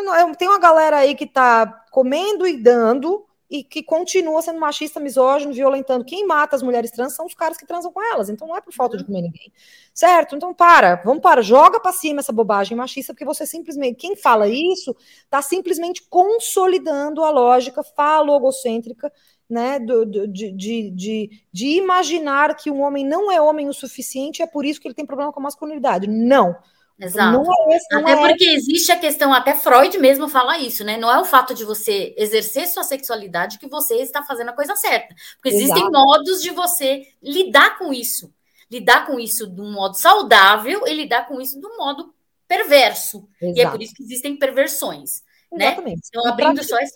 Então, tem uma galera aí que tá comendo e dando e que continua sendo machista, misógino, violentando. Quem mata as mulheres trans são os caras que transam com elas. Então não é por falta de comer ninguém. Certo? Então para, vamos para, joga para cima essa bobagem machista, porque você simplesmente, quem fala isso, tá simplesmente consolidando a lógica falogocêntrica né, do, do, de, de, de, de, imaginar que um homem não é homem o suficiente é por isso que ele tem problema com a masculinidade. Não. Exato. Não é esse, não até é porque existe a questão, até Freud mesmo fala isso, né? Não é o fato de você exercer sua sexualidade que você está fazendo a coisa certa. Porque existem Exato. modos de você lidar com isso. Lidar com isso de um modo saudável e lidar com isso de um modo perverso. Exato. E é por isso que existem perversões. Né? Exatamente. Então, abrindo só esse.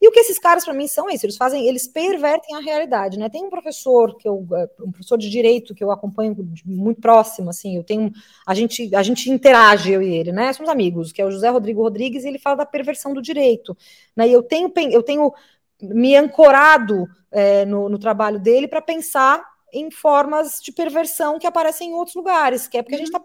E o que esses caras, para mim, são isso, eles fazem, eles pervertem a realidade, né? Tem um professor que eu, um professor de direito que eu acompanho muito próximo, assim, eu tenho, a gente, a gente interage, eu e ele, né? Somos amigos, que é o José Rodrigo Rodrigues, e ele fala da perversão do direito, né? E eu tenho, eu tenho me ancorado é, no, no trabalho dele para pensar em formas de perversão que aparecem em outros lugares, que é porque a gente está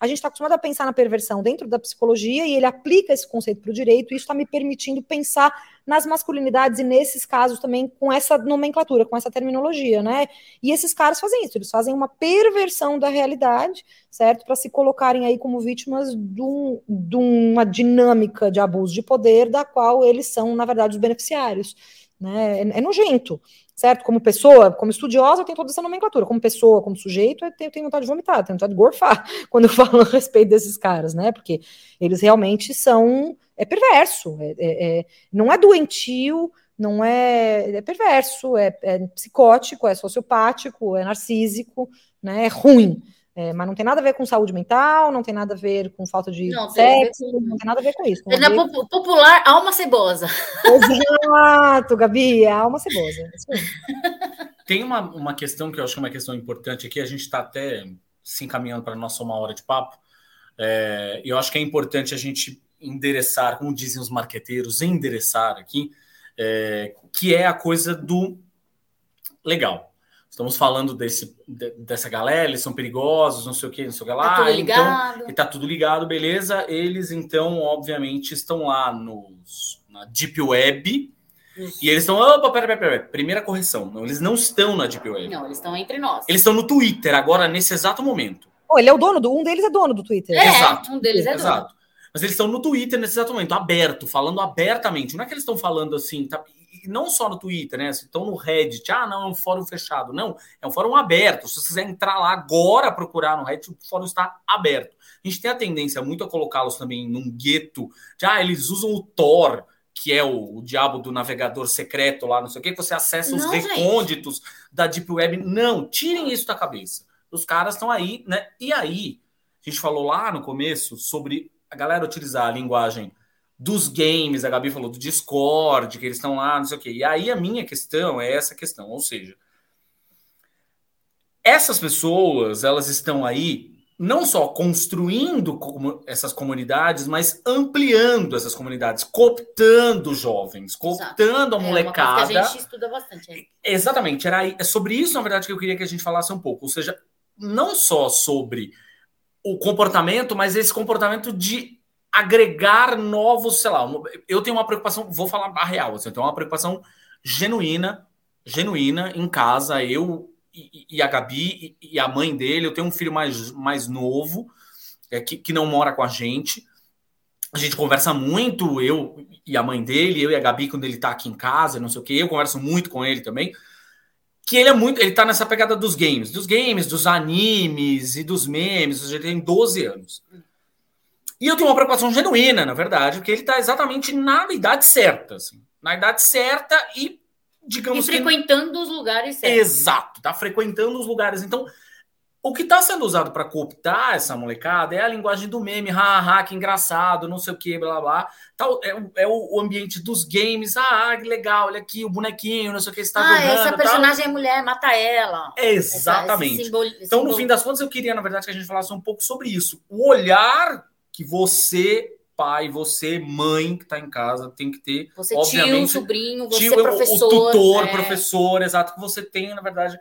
a gente está acostumado a pensar na perversão dentro da psicologia e ele aplica esse conceito para o direito, e isso está me permitindo pensar nas masculinidades e nesses casos também com essa nomenclatura, com essa terminologia, né? E esses caras fazem isso, eles fazem uma perversão da realidade, certo? Para se colocarem aí como vítimas de, um, de uma dinâmica de abuso de poder da qual eles são, na verdade, os beneficiários. né? É, é, nojento, certo? Como pessoa, como estudiosa, eu tenho toda essa nomenclatura. Como pessoa, como sujeito, eu tenho, eu tenho vontade de vomitar, tenho vontade de gorfar quando eu falo a respeito desses caras, né? Porque eles realmente são. É perverso, é, é, é não é doentio, não é. É perverso, é, é psicótico, é sociopático, é narcísico, né? É ruim. É, mas não tem nada a ver com saúde mental, não tem nada a ver com falta de não, sexo, tem não tem nada a ver com isso. É ver... popular, alma cebosa. Exato, Gabi, é alma cebosa. Tem uma, uma questão que eu acho que é uma questão importante aqui, a gente está até se encaminhando para a nossa uma hora de papo, é, eu acho que é importante a gente endereçar, como dizem os marqueteiros, endereçar aqui, é, que é a coisa do legal. Estamos falando desse, dessa galera, eles são perigosos, não sei o que, não sei o que lá. Tá tudo então, ligado. Então, e tá tudo ligado, beleza. Eles, então, obviamente, estão lá nos, na Deep Web. Isso. E eles estão. Opa, pera, pera, pera. Primeira correção. Não, eles não estão na Deep Web. Não, eles estão entre nós. Eles estão no Twitter agora, nesse exato momento. Oh, ele é o dono do. Um deles é dono do Twitter. É, exato. Um deles é exato. dono. Mas eles estão no Twitter nesse exato momento, aberto, falando abertamente. Não é que eles estão falando assim, tá, não só no Twitter, né? Estão no Reddit, ah, não, é um fórum fechado. Não, é um fórum aberto. Se você quiser entrar lá agora, procurar no Reddit, o fórum está aberto. A gente tem a tendência muito a colocá-los também num gueto de, ah, eles usam o Tor, que é o, o, diabo do navegador secreto lá, não sei o que, que você acessa os não, recônditos gente. da Deep Web. Não, tirem isso da cabeça. Os caras estão aí, né? E aí, a gente falou lá no começo sobre a galera utilizar a linguagem dos games, a Gabi falou do Discord, que eles estão lá, não sei o quê. E aí a minha questão é essa questão, ou seja, essas pessoas, elas estão aí não só construindo essas comunidades, mas ampliando essas comunidades, cooptando jovens, cooptando Exato. a molecada. É a gente estuda bastante. É. Exatamente, era é sobre isso, na verdade, que eu queria que a gente falasse um pouco. Ou seja, não só sobre o comportamento, mas esse comportamento de agregar novos, sei lá, eu tenho uma preocupação, vou falar a real, assim, eu tenho uma preocupação genuína, genuína em casa, eu e, e a Gabi e, e, a mãe dele, eu tenho um filho mais, mais novo, é, que, que não mora com a gente, a gente conversa muito, eu e a mãe dele, eu e a Gabi, quando ele tá aqui em casa, não sei o que, eu converso muito com ele também, que ele é muito, ele tá nessa pegada dos games, dos games, dos animes e dos memes, ele tem 12 anos. E eu tenho uma preocupação genuína, na verdade, porque ele está exatamente na idade certa, assim, na idade certa e, digamos e frequentando que... os lugares certos. Exato, está frequentando os lugares. Então, o que está sendo usado para cooptar essa molecada é a linguagem do meme, haha, que engraçado, não sei o que, blá blá. Tal, é, é o ambiente dos games, ah, que legal, olha aqui o bonequinho, não sei o que, está ah, jogando. essa personagem tal. é mulher, mata ela. Exatamente. Essa, simbol, então, no fim das contas, eu queria, na verdade, que a gente falasse um pouco sobre isso. O olhar que você, pai, você, mãe que está em casa, tem que ter. Você obviamente, tio, sobrinho, você tio, professor. O tutor, é. professor, exato, que você tenha, na verdade,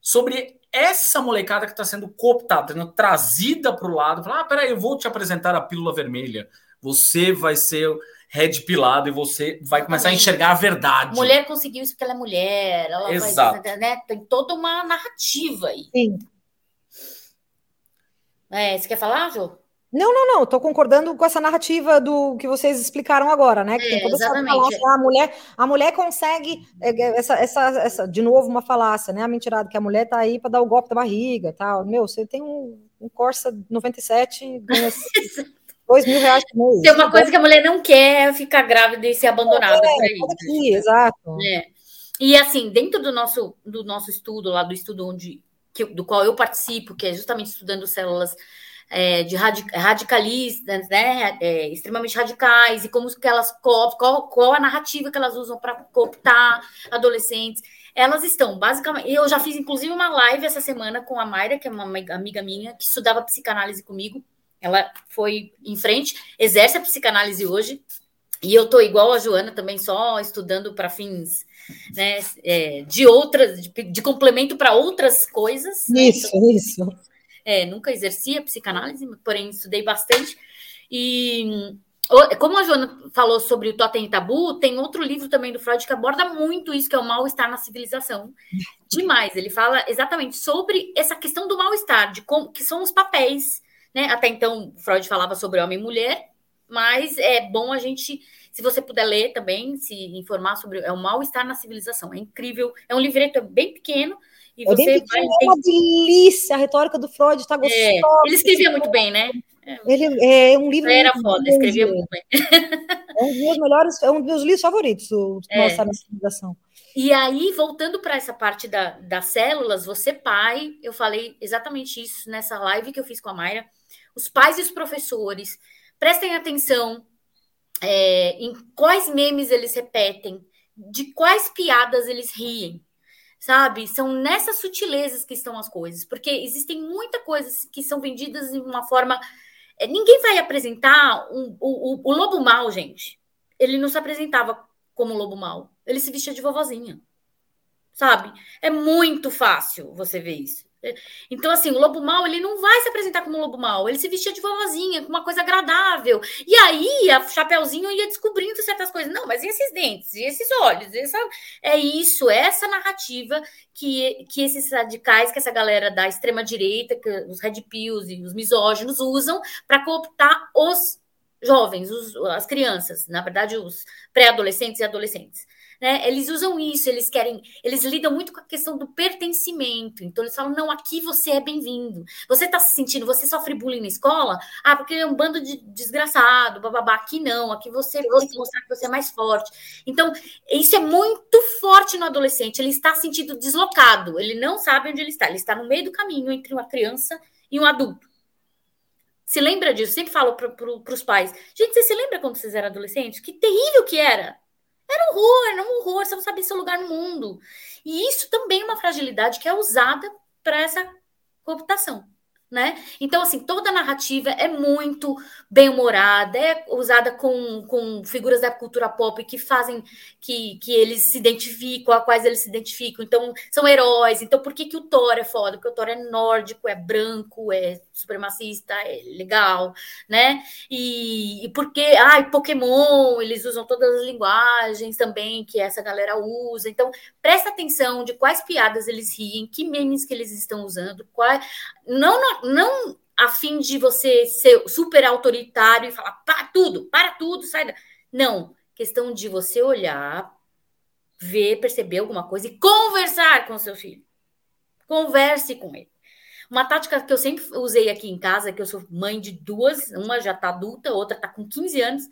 sobre essa molecada que está sendo cooptada, sendo trazida para o lado. Falar, ah, peraí, eu vou te apresentar a pílula vermelha. Você vai ser red pilado e você vai começar a enxergar a verdade. Mulher conseguiu isso porque ela é mulher. Ela Exato. Vai, né? Tem toda uma narrativa aí. Sim. É, você quer falar, Jô? Não, não, não, estou concordando com essa narrativa do que vocês explicaram agora, né? Que é, tem toda exatamente. essa falácia, a mulher, a mulher consegue é, é, essa, essa, essa, de novo, uma falácia, né? A mentirada que a mulher tá aí para dar o golpe da barriga, tal. Meu, você tem um, um Corsa 97, ganha dois mil reais por mês. Tem uma coisa que a mulher não quer ficar grávida e ser abandonada é, aí. Aqui, exato. É. E assim, dentro do nosso, do nosso estudo, lá do estudo onde, que, do qual eu participo, que é justamente estudando células é, de radicalistas, né, é, extremamente radicais, e como que elas qual, qual a narrativa que elas usam para cooptar adolescentes. Elas estão, basicamente, eu já fiz inclusive uma live essa semana com a Mayra, que é uma amiga minha, que estudava psicanálise comigo. Ela foi em frente, exerce a psicanálise hoje, e eu tô igual a Joana também, só estudando para fins né, é, de outras, de, de complemento para outras coisas. Isso, né? isso. É, nunca exerci a psicanálise, porém estudei bastante. E como a Joana falou sobre o totem e tabu, tem outro livro também do Freud que aborda muito isso, que é o mal-estar na civilização. Demais. Ele fala exatamente sobre essa questão do mal-estar, de como que são os papéis. Né? Até então, Freud falava sobre homem e mulher, mas é bom a gente, se você puder ler também, se informar sobre é o mal-estar na civilização. É incrível, é um livreto bem pequeno e é você vai É uma delícia, a retórica do Freud está gostosa. É, ele escrevia muito bem, né? Ele é um livro. Era foda, escrevia muito bem. É um dos meus melhores, é um dos meus livros favoritos, o é. Na civilização. E aí, voltando para essa parte da, das células, você pai, eu falei exatamente isso nessa live que eu fiz com a Mayra. Os pais e os professores, prestem atenção é, em quais memes eles repetem, de quais piadas eles riem, sabe? São nessas sutilezas que estão as coisas, porque existem muitas coisas que são vendidas de uma forma. É, ninguém vai apresentar um, o, o, o lobo mal, gente. Ele não se apresentava como lobo mal. Ele se vestia de vovozinha. Sabe? É muito fácil você ver isso. Então, assim, o lobo mal, ele não vai se apresentar como lobo mal, ele se vestia de vovozinha, com uma coisa agradável. E aí, a Chapeuzinho ia descobrindo certas coisas. Não, mas e esses dentes? E esses olhos? E essa... É isso, é essa narrativa que, que esses radicais, que essa galera da extrema-direita, que os red pills e os misóginos usam para cooptar os jovens, os, as crianças, na verdade, os pré-adolescentes e adolescentes. Né? Eles usam isso, eles querem, eles lidam muito com a questão do pertencimento. Então eles falam: não, aqui você é bem-vindo. Você está se sentindo, você sofre bullying na escola? Ah, porque é um bando de desgraçado, bababá. Aqui não, aqui você tem que mostrar que você é mais forte. Então, isso é muito forte no adolescente. Ele está sentindo deslocado, ele não sabe onde ele está, ele está no meio do caminho entre uma criança e um adulto. Se lembra disso? Sempre falo para pro, os pais. Gente, você se lembra quando vocês eram adolescentes? Que terrível que era. Era um horror, era um horror, você não sabia seu lugar no mundo. E isso também é uma fragilidade que é usada para essa cooptação né? Então, assim, toda a narrativa é muito bem-humorada, é usada com, com figuras da cultura pop que fazem que, que eles se identificam, a quais eles se identificam. Então, são heróis. Então, por que, que o Thor é foda? Porque o Thor é nórdico, é branco, é supremacista, é legal, né? E, e porque, ai, Pokémon, eles usam todas as linguagens também que essa galera usa. Então, presta atenção de quais piadas eles riem, que memes que eles estão usando, qual, não, não, não a fim de você ser super autoritário e falar para tudo, para tudo, sai da... Não, questão de você olhar, ver, perceber alguma coisa e conversar com seu filho. Converse com ele. Uma tática que eu sempre usei aqui em casa, que eu sou mãe de duas, uma já está adulta, outra está com 15 anos,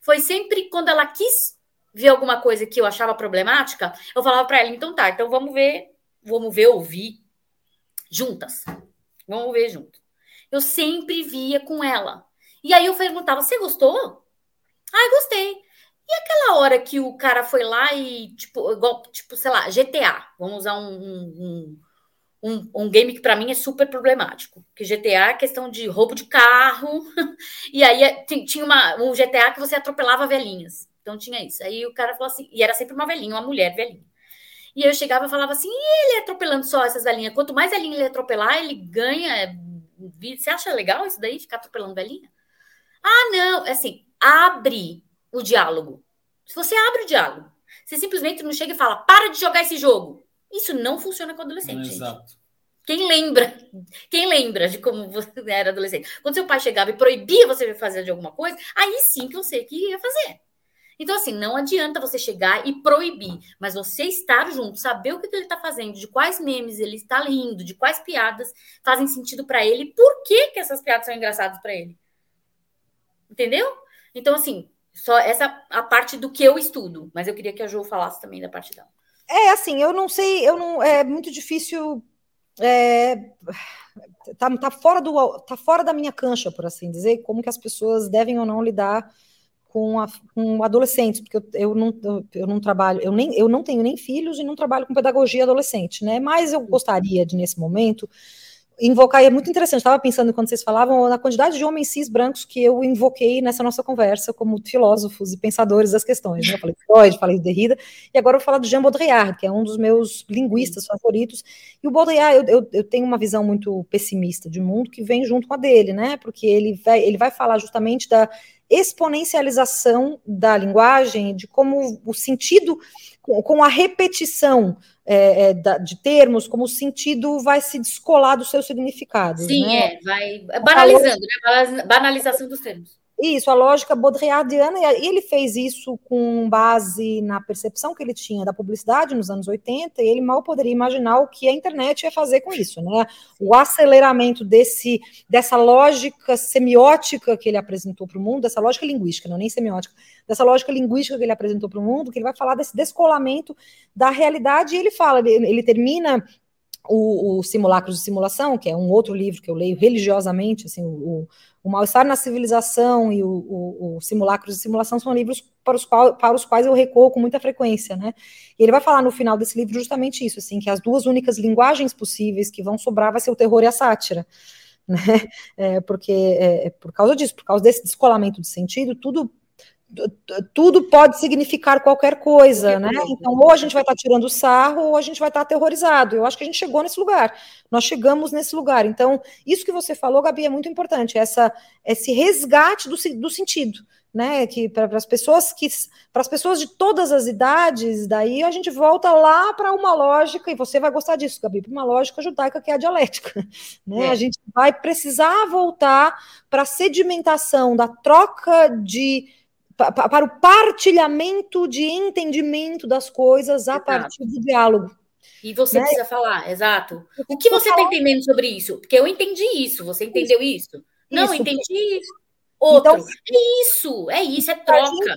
foi sempre quando ela quis ver alguma coisa que eu achava problemática, eu falava para ela, então tá, então vamos ver, vamos ver, ouvir juntas. Vamos ver junto. Eu sempre via com ela. E aí eu perguntava: você gostou? Ah, gostei. E aquela hora que o cara foi lá e, tipo, igual, tipo, sei lá, GTA. Vamos usar um, um, um, um game que para mim é super problemático. Que GTA é questão de roubo de carro. e aí é, tinha uma, um GTA que você atropelava velhinhas. Então tinha isso. Aí o cara falou assim, e era sempre uma velhinha, uma mulher velhinha. E eu chegava e falava assim: e ele atropelando só essas velhinhas? Quanto mais velhinha ele atropelar, ele ganha. Você acha legal isso daí, ficar atropelando velhinha? Ah, não. É assim, abre o diálogo. Se você abre o diálogo, você simplesmente não chega e fala: para de jogar esse jogo. Isso não funciona com adolescente. Exato. Quem lembra? Quem lembra de como você era adolescente? Quando seu pai chegava e proibia você de fazer de alguma coisa, aí sim que eu sei que ia fazer. Então, assim, não adianta você chegar e proibir, mas você estar junto, saber o que ele está fazendo, de quais memes ele está lendo, de quais piadas fazem sentido para ele, por que, que essas piadas são engraçadas para ele. Entendeu? Então, assim, só essa a parte do que eu estudo, mas eu queria que a Jo falasse também da parte dela. É, assim, eu não sei, eu não. É muito difícil. É, tá, tá, fora do, tá fora da minha cancha, por assim dizer, como que as pessoas devem ou não lidar com, a, com adolescentes, porque eu, eu, não, eu não trabalho, eu, nem, eu não tenho nem filhos e não trabalho com pedagogia adolescente, né? Mas eu gostaria de, nesse momento, invocar, e é muito interessante, estava pensando quando vocês falavam na quantidade de homens cis brancos que eu invoquei nessa nossa conversa como filósofos e pensadores das questões. Né? Eu falei Freud, falei de Derrida, e agora eu vou falar do Jean Baudrillard, que é um dos meus linguistas favoritos. E o Baudrillard, eu, eu, eu, tenho uma visão muito pessimista de mundo que vem junto com a dele, né? Porque ele vai, ele vai falar justamente da exponencialização da linguagem, de como o sentido, com a repetição é, é, de termos, como o sentido vai se descolar dos seus significados. Sim, né? é, vai banalizando, né? Banalização dos termos. Isso, a lógica baudrillardiana, e ele fez isso com base na percepção que ele tinha da publicidade nos anos 80, e ele mal poderia imaginar o que a internet ia fazer com isso, né? O aceleramento desse, dessa lógica semiótica que ele apresentou para o mundo, dessa lógica linguística, não nem semiótica, dessa lógica linguística que ele apresentou para o mundo, que ele vai falar desse descolamento da realidade, e ele fala, ele, termina o, o Simulacros de Simulação, que é um outro livro que eu leio religiosamente, assim, o, o Mal-Estar na Civilização e o, o, o, Simulacros de Simulação são livros para os, qual, para os quais eu recorro com muita frequência, né? E ele vai falar no final desse livro justamente isso, assim, que as duas únicas linguagens possíveis que vão sobrar vai ser o terror e a sátira, né? É, porque é, é por causa disso, por causa desse descolamento de sentido, tudo tudo pode significar qualquer coisa, né? Então, ou a gente vai estar tirando sarro, ou a gente vai estar aterrorizado. Eu acho que a gente chegou nesse lugar. Nós chegamos nesse lugar. Então, isso que você falou, Gabi, é muito importante. Essa, esse resgate do, do sentido, né? Que para as pessoas que para as pessoas de todas as idades, daí a gente volta lá para uma lógica e você vai gostar disso, Gabi, para uma lógica judaica que é a dialética, né? É. A gente vai precisar voltar para a sedimentação da troca de para o partilhamento de entendimento das coisas a partir do diálogo. E você né? precisa falar, exato. O que você está entendendo sobre isso? Porque eu entendi isso, você entendeu isso? isso. Não, isso. entendi outro. Então, é isso, é isso, é troca.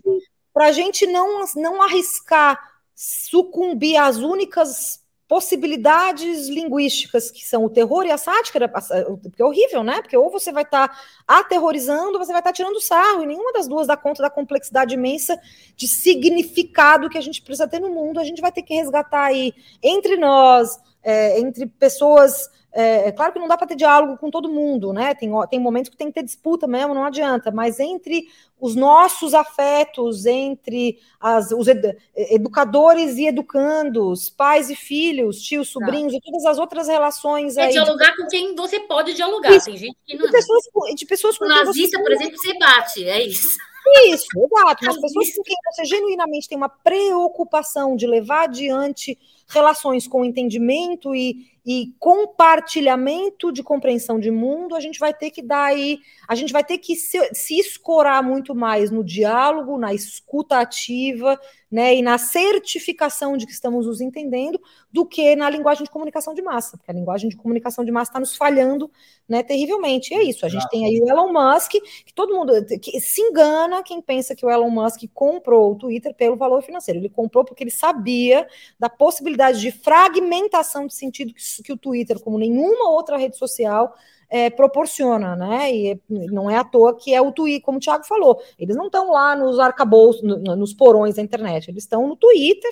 Para a gente, gente não, não arriscar sucumbir às únicas possibilidades linguísticas que são o terror e a sátira, porque é horrível, né? Porque ou você vai estar tá aterrorizando, ou você vai estar tá tirando sarro, e nenhuma das duas dá conta da complexidade imensa de significado que a gente precisa ter no mundo. A gente vai ter que resgatar aí entre nós, é, entre pessoas é, é, claro que não dá para ter diálogo com todo mundo, né? Tem, tem momentos que tem que ter disputa mesmo, não adianta, mas entre os nossos afetos, entre as, os ed, educadores e educandos, pais e filhos, tios, sobrinhos tá. e todas as outras relações. É aí, dialogar de... com quem você pode dialogar. Isso. Tem gente que não. De pessoas, de pessoas com o nazista, por exemplo, você bate, é isso. Isso, exato. Mas pessoas com quem você genuinamente tem uma preocupação de levar adiante relações com entendimento e, e compartilhamento de compreensão de mundo, a gente vai ter que dar aí, a gente vai ter que se, se escorar muito mais no diálogo, na escuta ativa, né, e na certificação de que estamos nos entendendo, do que na linguagem de comunicação de massa, porque a linguagem de comunicação de massa está nos falhando, né, terrivelmente. E é isso. A gente tem aí o Elon Musk, que todo mundo que se engana quem pensa que o Elon Musk comprou o Twitter pelo valor financeiro. Ele comprou porque ele sabia da possibilidade de fragmentação de sentido que que o Twitter, como nenhuma outra rede social, é, proporciona, né? E não é à toa que é o Twitter, como o Thiago falou. Eles não estão lá nos arcabouços, no, nos porões da internet, eles estão no Twitter,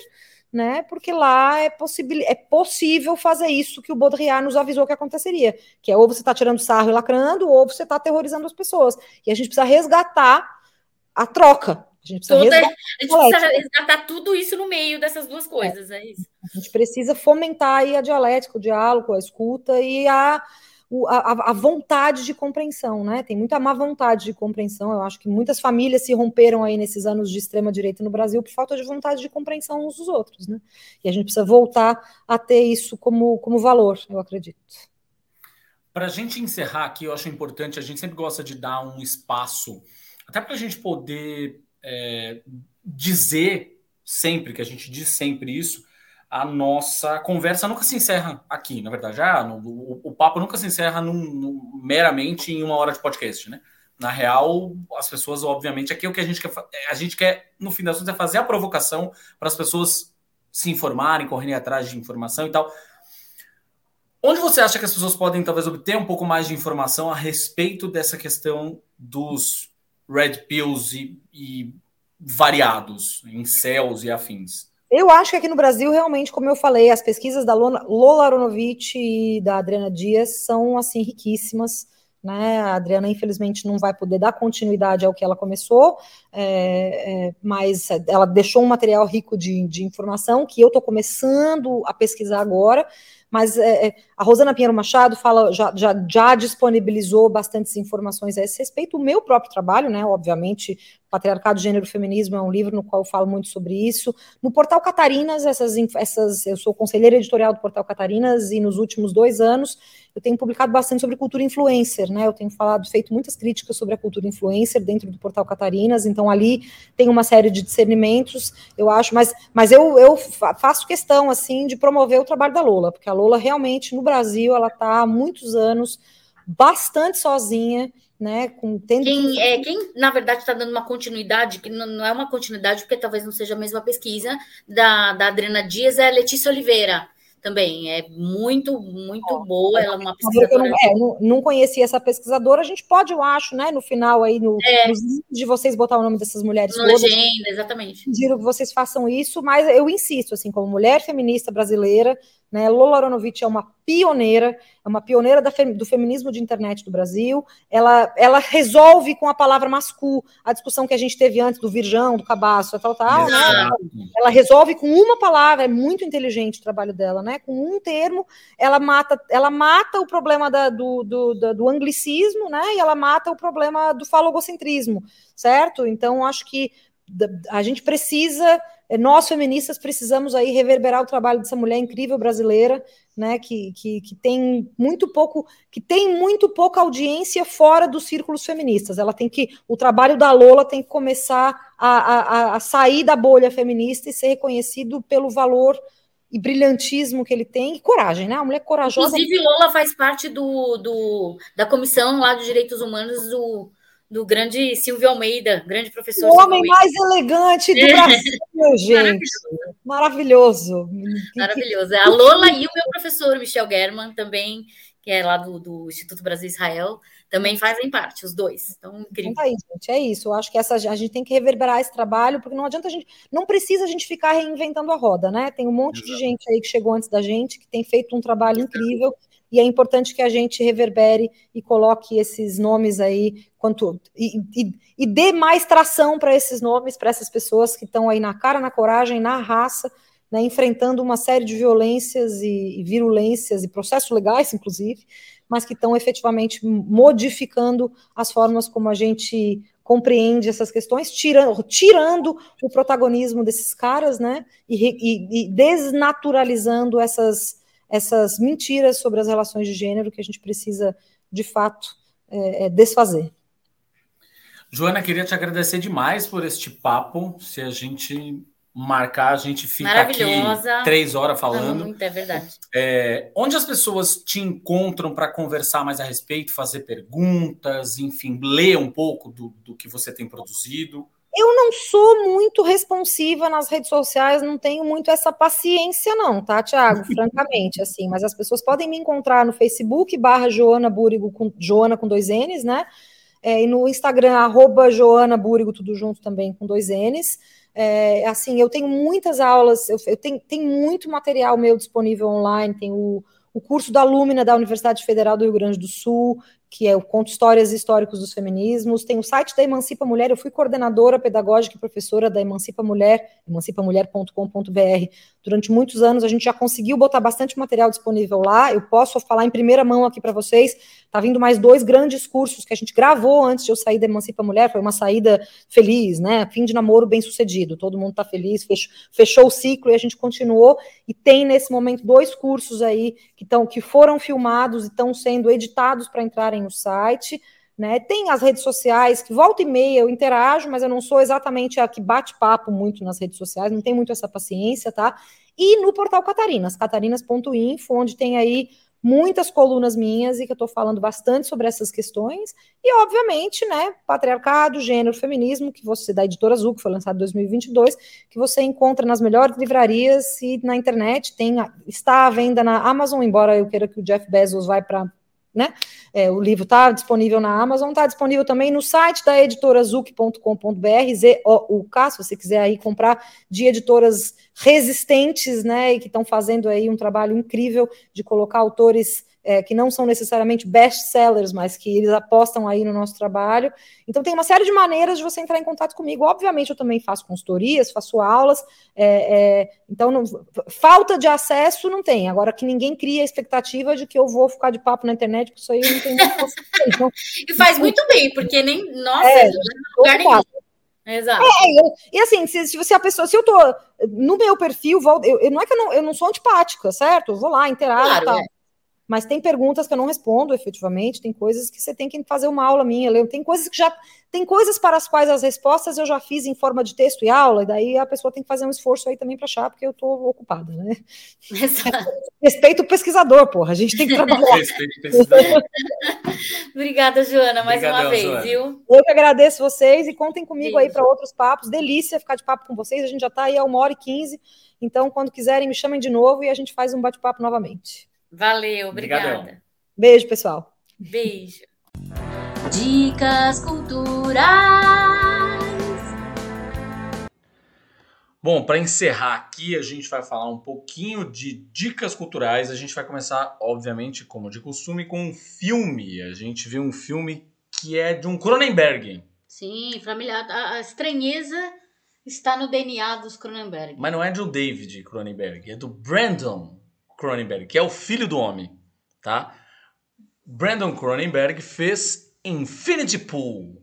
né? Porque lá é, possível, é possível fazer isso que o Baudrillard nos avisou que aconteceria, que é ou você está tirando sarro e lacrando, ou você está aterrorizando as pessoas. E a gente precisa resgatar a troca, a gente precisa, Toda, a gente precisa resgatar tudo isso no meio dessas duas coisas, é, é isso. A gente precisa fomentar aí a dialética, o diálogo, a escuta e a, a, a, vontade de compreensão, né? Tem muita má vontade de compreensão. Eu acho que muitas famílias se romperam aí nesses anos de extrema direita no Brasil por falta de vontade de compreensão uns dos outros, né? E a gente precisa voltar a ter isso como, como valor, eu acredito. Para a gente encerrar aqui, eu acho importante, a gente sempre gosta de dar um espaço, até para a gente poder é, dizer sempre, que a gente diz sempre isso, a nossa conversa nunca se encerra aqui, na verdade. Ah, no, o, o, papo nunca se encerra num, num, meramente em uma hora de podcast, né? Na real, as pessoas, obviamente, aqui é o que a gente quer, a gente quer, no fim das contas, é fazer a provocação para as pessoas se informarem, correrem atrás de informação e tal. Onde você acha que as pessoas podem, talvez, obter um pouco mais de informação a respeito dessa questão dos red pills e, e variados, em céus e afins? Eu acho que aqui no Brasil, realmente, como eu falei, as pesquisas da Lola Aronovich e da Adriana Dias são, assim, riquíssimas. Né? A Adriana, infelizmente, não vai poder dar continuidade ao que ela começou, é, é, mas ela deixou um material rico de, de informação que eu estou começando a pesquisar agora mas é, é, a Rosana Pinheiro Machado fala, já, já, já disponibilizou bastantes informações a esse respeito. O meu próprio trabalho, né, obviamente, Patriarcado, Gênero e Feminismo é um livro no qual eu falo muito sobre isso. No Portal Catarinas, essas, essas, eu sou conselheira editorial do Portal Catarinas e nos últimos dois anos eu tenho publicado bastante sobre cultura influencer, né? Eu tenho falado, feito muitas críticas sobre a cultura influencer dentro do portal Catarinas, então ali tem uma série de discernimentos, eu acho, mas, mas eu, eu faço questão, assim, de promover o trabalho da Lola, porque a Lola realmente, no Brasil, ela está há muitos anos bastante sozinha, né? Com, tendo quem, que... é, quem, na verdade, está dando uma continuidade, que não, não, é uma continuidade, porque talvez não seja a mesma pesquisa da, da Adriana Dias, é a Letícia Oliveira também. É muito, muito boa. Ela é uma pesquisadora. Eu não, é, não, não conhecia essa pesquisadora. A gente pode, eu acho, né, no final aí, no, é. de vocês botar o nome dessas mulheres. No legenda, exatamente. Sugiro que vocês façam isso, mas eu insisto, assim, como mulher feminista brasileira, né, Lola Aronovitch é uma pioneira, é uma pioneira do feminismo de internet do Brasil. Ela, ela resolve com a palavra mascu a discussão que a gente teve antes do virgão, do cabaço, tal, tal, né? Ela resolve com uma palavra, é muito inteligente o trabalho dela, né? Com um termo, ela mata, ela mata o problema da, do, do, do, do anglicismo, né? E ela mata o problema do falogocentrismo, certo? Então, acho que a gente precisa é, nós feministas precisamos aí reverberar o trabalho dessa mulher incrível brasileira, né, que, que, que, tem muito pouco, que tem muito pouca audiência fora dos círculos feministas. Ela tem que, o trabalho da Lola tem que começar a, a, a sair da bolha feminista e ser reconhecido pelo valor e brilhantismo que ele tem e coragem, né? Uma mulher corajosa. Inclusive, Lola faz parte do, do da comissão lá de direitos humanos do do grande Silvio Almeida, grande professor. O homem mais elegante do Brasil, meu gente. Maravilhoso. Maravilhoso. A Lola e o meu professor, Michel German, também, que é lá do, do Instituto Brasil Israel, também fazem parte, os dois. Então, incrível. Então, é, gente, é isso. Eu acho que essa, a gente tem que reverberar esse trabalho, porque não adianta a gente. Não precisa a gente ficar reinventando a roda, né? Tem um monte Exato. de gente aí que chegou antes da gente, que tem feito um trabalho incrível e é importante que a gente reverbere e coloque esses nomes aí quanto e, e, e dê mais tração para esses nomes, para essas pessoas que estão aí na cara, na coragem, na raça, né, enfrentando uma série de violências e, e virulências e processos legais, inclusive, mas que estão efetivamente modificando as formas como a gente compreende essas questões, tirando, tirando o protagonismo desses caras, né, e, e desnaturalizando essas essas mentiras sobre as relações de gênero que a gente precisa, de fato, é, é, desfazer. Joana, queria te agradecer demais por este papo. Se a gente marcar, a gente fica aqui três horas falando. Muito, é verdade. É, onde as pessoas te encontram para conversar mais a respeito, fazer perguntas, enfim, ler um pouco do, do que você tem produzido? Eu não sou muito responsiva nas redes sociais, não tenho muito essa paciência, não, tá, Tiago? Francamente, assim, mas as pessoas podem me encontrar no Facebook, barra Joana Búrigo, com, Joana com dois N's, né? É, e no Instagram, arroba Joana Búrigo, tudo junto também com dois N's. É, assim, eu tenho muitas aulas, eu, eu tenho, tenho muito material meu disponível online, tem o, o curso da Lúmina da Universidade Federal do Rio Grande do Sul, que é o Conto Histórias Históricos dos Feminismos, tem o site da Emancipa Mulher, eu fui coordenadora pedagógica e professora da Emancipa Mulher, emancipamulher.com.br. Durante muitos anos a gente já conseguiu botar bastante material disponível lá, eu posso falar em primeira mão aqui para vocês, tá vindo mais dois grandes cursos que a gente gravou antes de eu sair da Emancipa Mulher, foi uma saída feliz, né, fim de namoro bem sucedido, todo mundo tá feliz, fechou, fechou o ciclo e a gente continuou, e tem nesse momento dois cursos aí que, tão, que foram filmados e estão sendo editados para entrarem no site. Né? Tem as redes sociais, que volta e meia eu interajo, mas eu não sou exatamente a que bate papo muito nas redes sociais, não tem muito essa paciência, tá? E no portal Catarinas, catarinas.info, onde tem aí muitas colunas minhas e que eu estou falando bastante sobre essas questões. E, obviamente, né, patriarcado, gênero, feminismo, que você, da editora Azul, que foi lançado em 2022, que você encontra nas melhores livrarias e na internet, tem, está à venda na Amazon, embora eu queira que o Jeff Bezos vai para né? É, o livro está disponível na Amazon, está disponível também no site da editora zuc.com.br, Z-O-U-K, se você quiser aí comprar de editoras resistentes, né, e que estão fazendo aí um trabalho incrível de colocar autores é, que não são necessariamente best-sellers, mas que eles apostam aí no nosso trabalho. Então, tem uma série de maneiras de você entrar em contato comigo. Obviamente, eu também faço consultorias, faço aulas. É, é, então, não, falta de acesso não tem. Agora, que ninguém cria a expectativa de que eu vou ficar de papo na internet, porque isso aí eu não tenho então, E faz muito bem, porque nem. Nossa, é, lugar nenhum. Exato. É, eu, e assim, se, se você a pessoa, se eu tô no meu perfil, eu, eu, não é que eu não, eu não sou antipática, certo? Eu vou lá, interajo claro, tal. É. mas tem perguntas que eu não respondo efetivamente, tem coisas que você tem que fazer uma aula minha, tem coisas que já tem coisas para as quais as respostas eu já fiz em forma de texto e aula, e daí a pessoa tem que fazer um esforço aí também para achar, porque eu estou ocupada, né? Respeito o pesquisador, porra, a gente tem que trabalhar. Respeito o pesquisador. Obrigada, Joana, mais Obrigadão, uma vez, Joana. viu? Eu que agradeço vocês e contem comigo aí para outros papos. Delícia ficar de papo com vocês, a gente já está aí a uma hora e quinze, então quando quiserem me chamem de novo e a gente faz um bate-papo novamente. Valeu, obrigada. Obrigadão. Beijo, pessoal. Beijo. Dicas culturais. Bom, para encerrar aqui, a gente vai falar um pouquinho de dicas culturais. A gente vai começar, obviamente, como de costume, com um filme. A gente viu um filme que é de um Cronenberg. Sim, familiar. A, estranheza está no DNA dos Cronenberg. Mas não é do David Cronenberg, é do Brandon Cronenberg, que é o filho do homem, tá? Brandon Cronenberg fez Infinity Pool,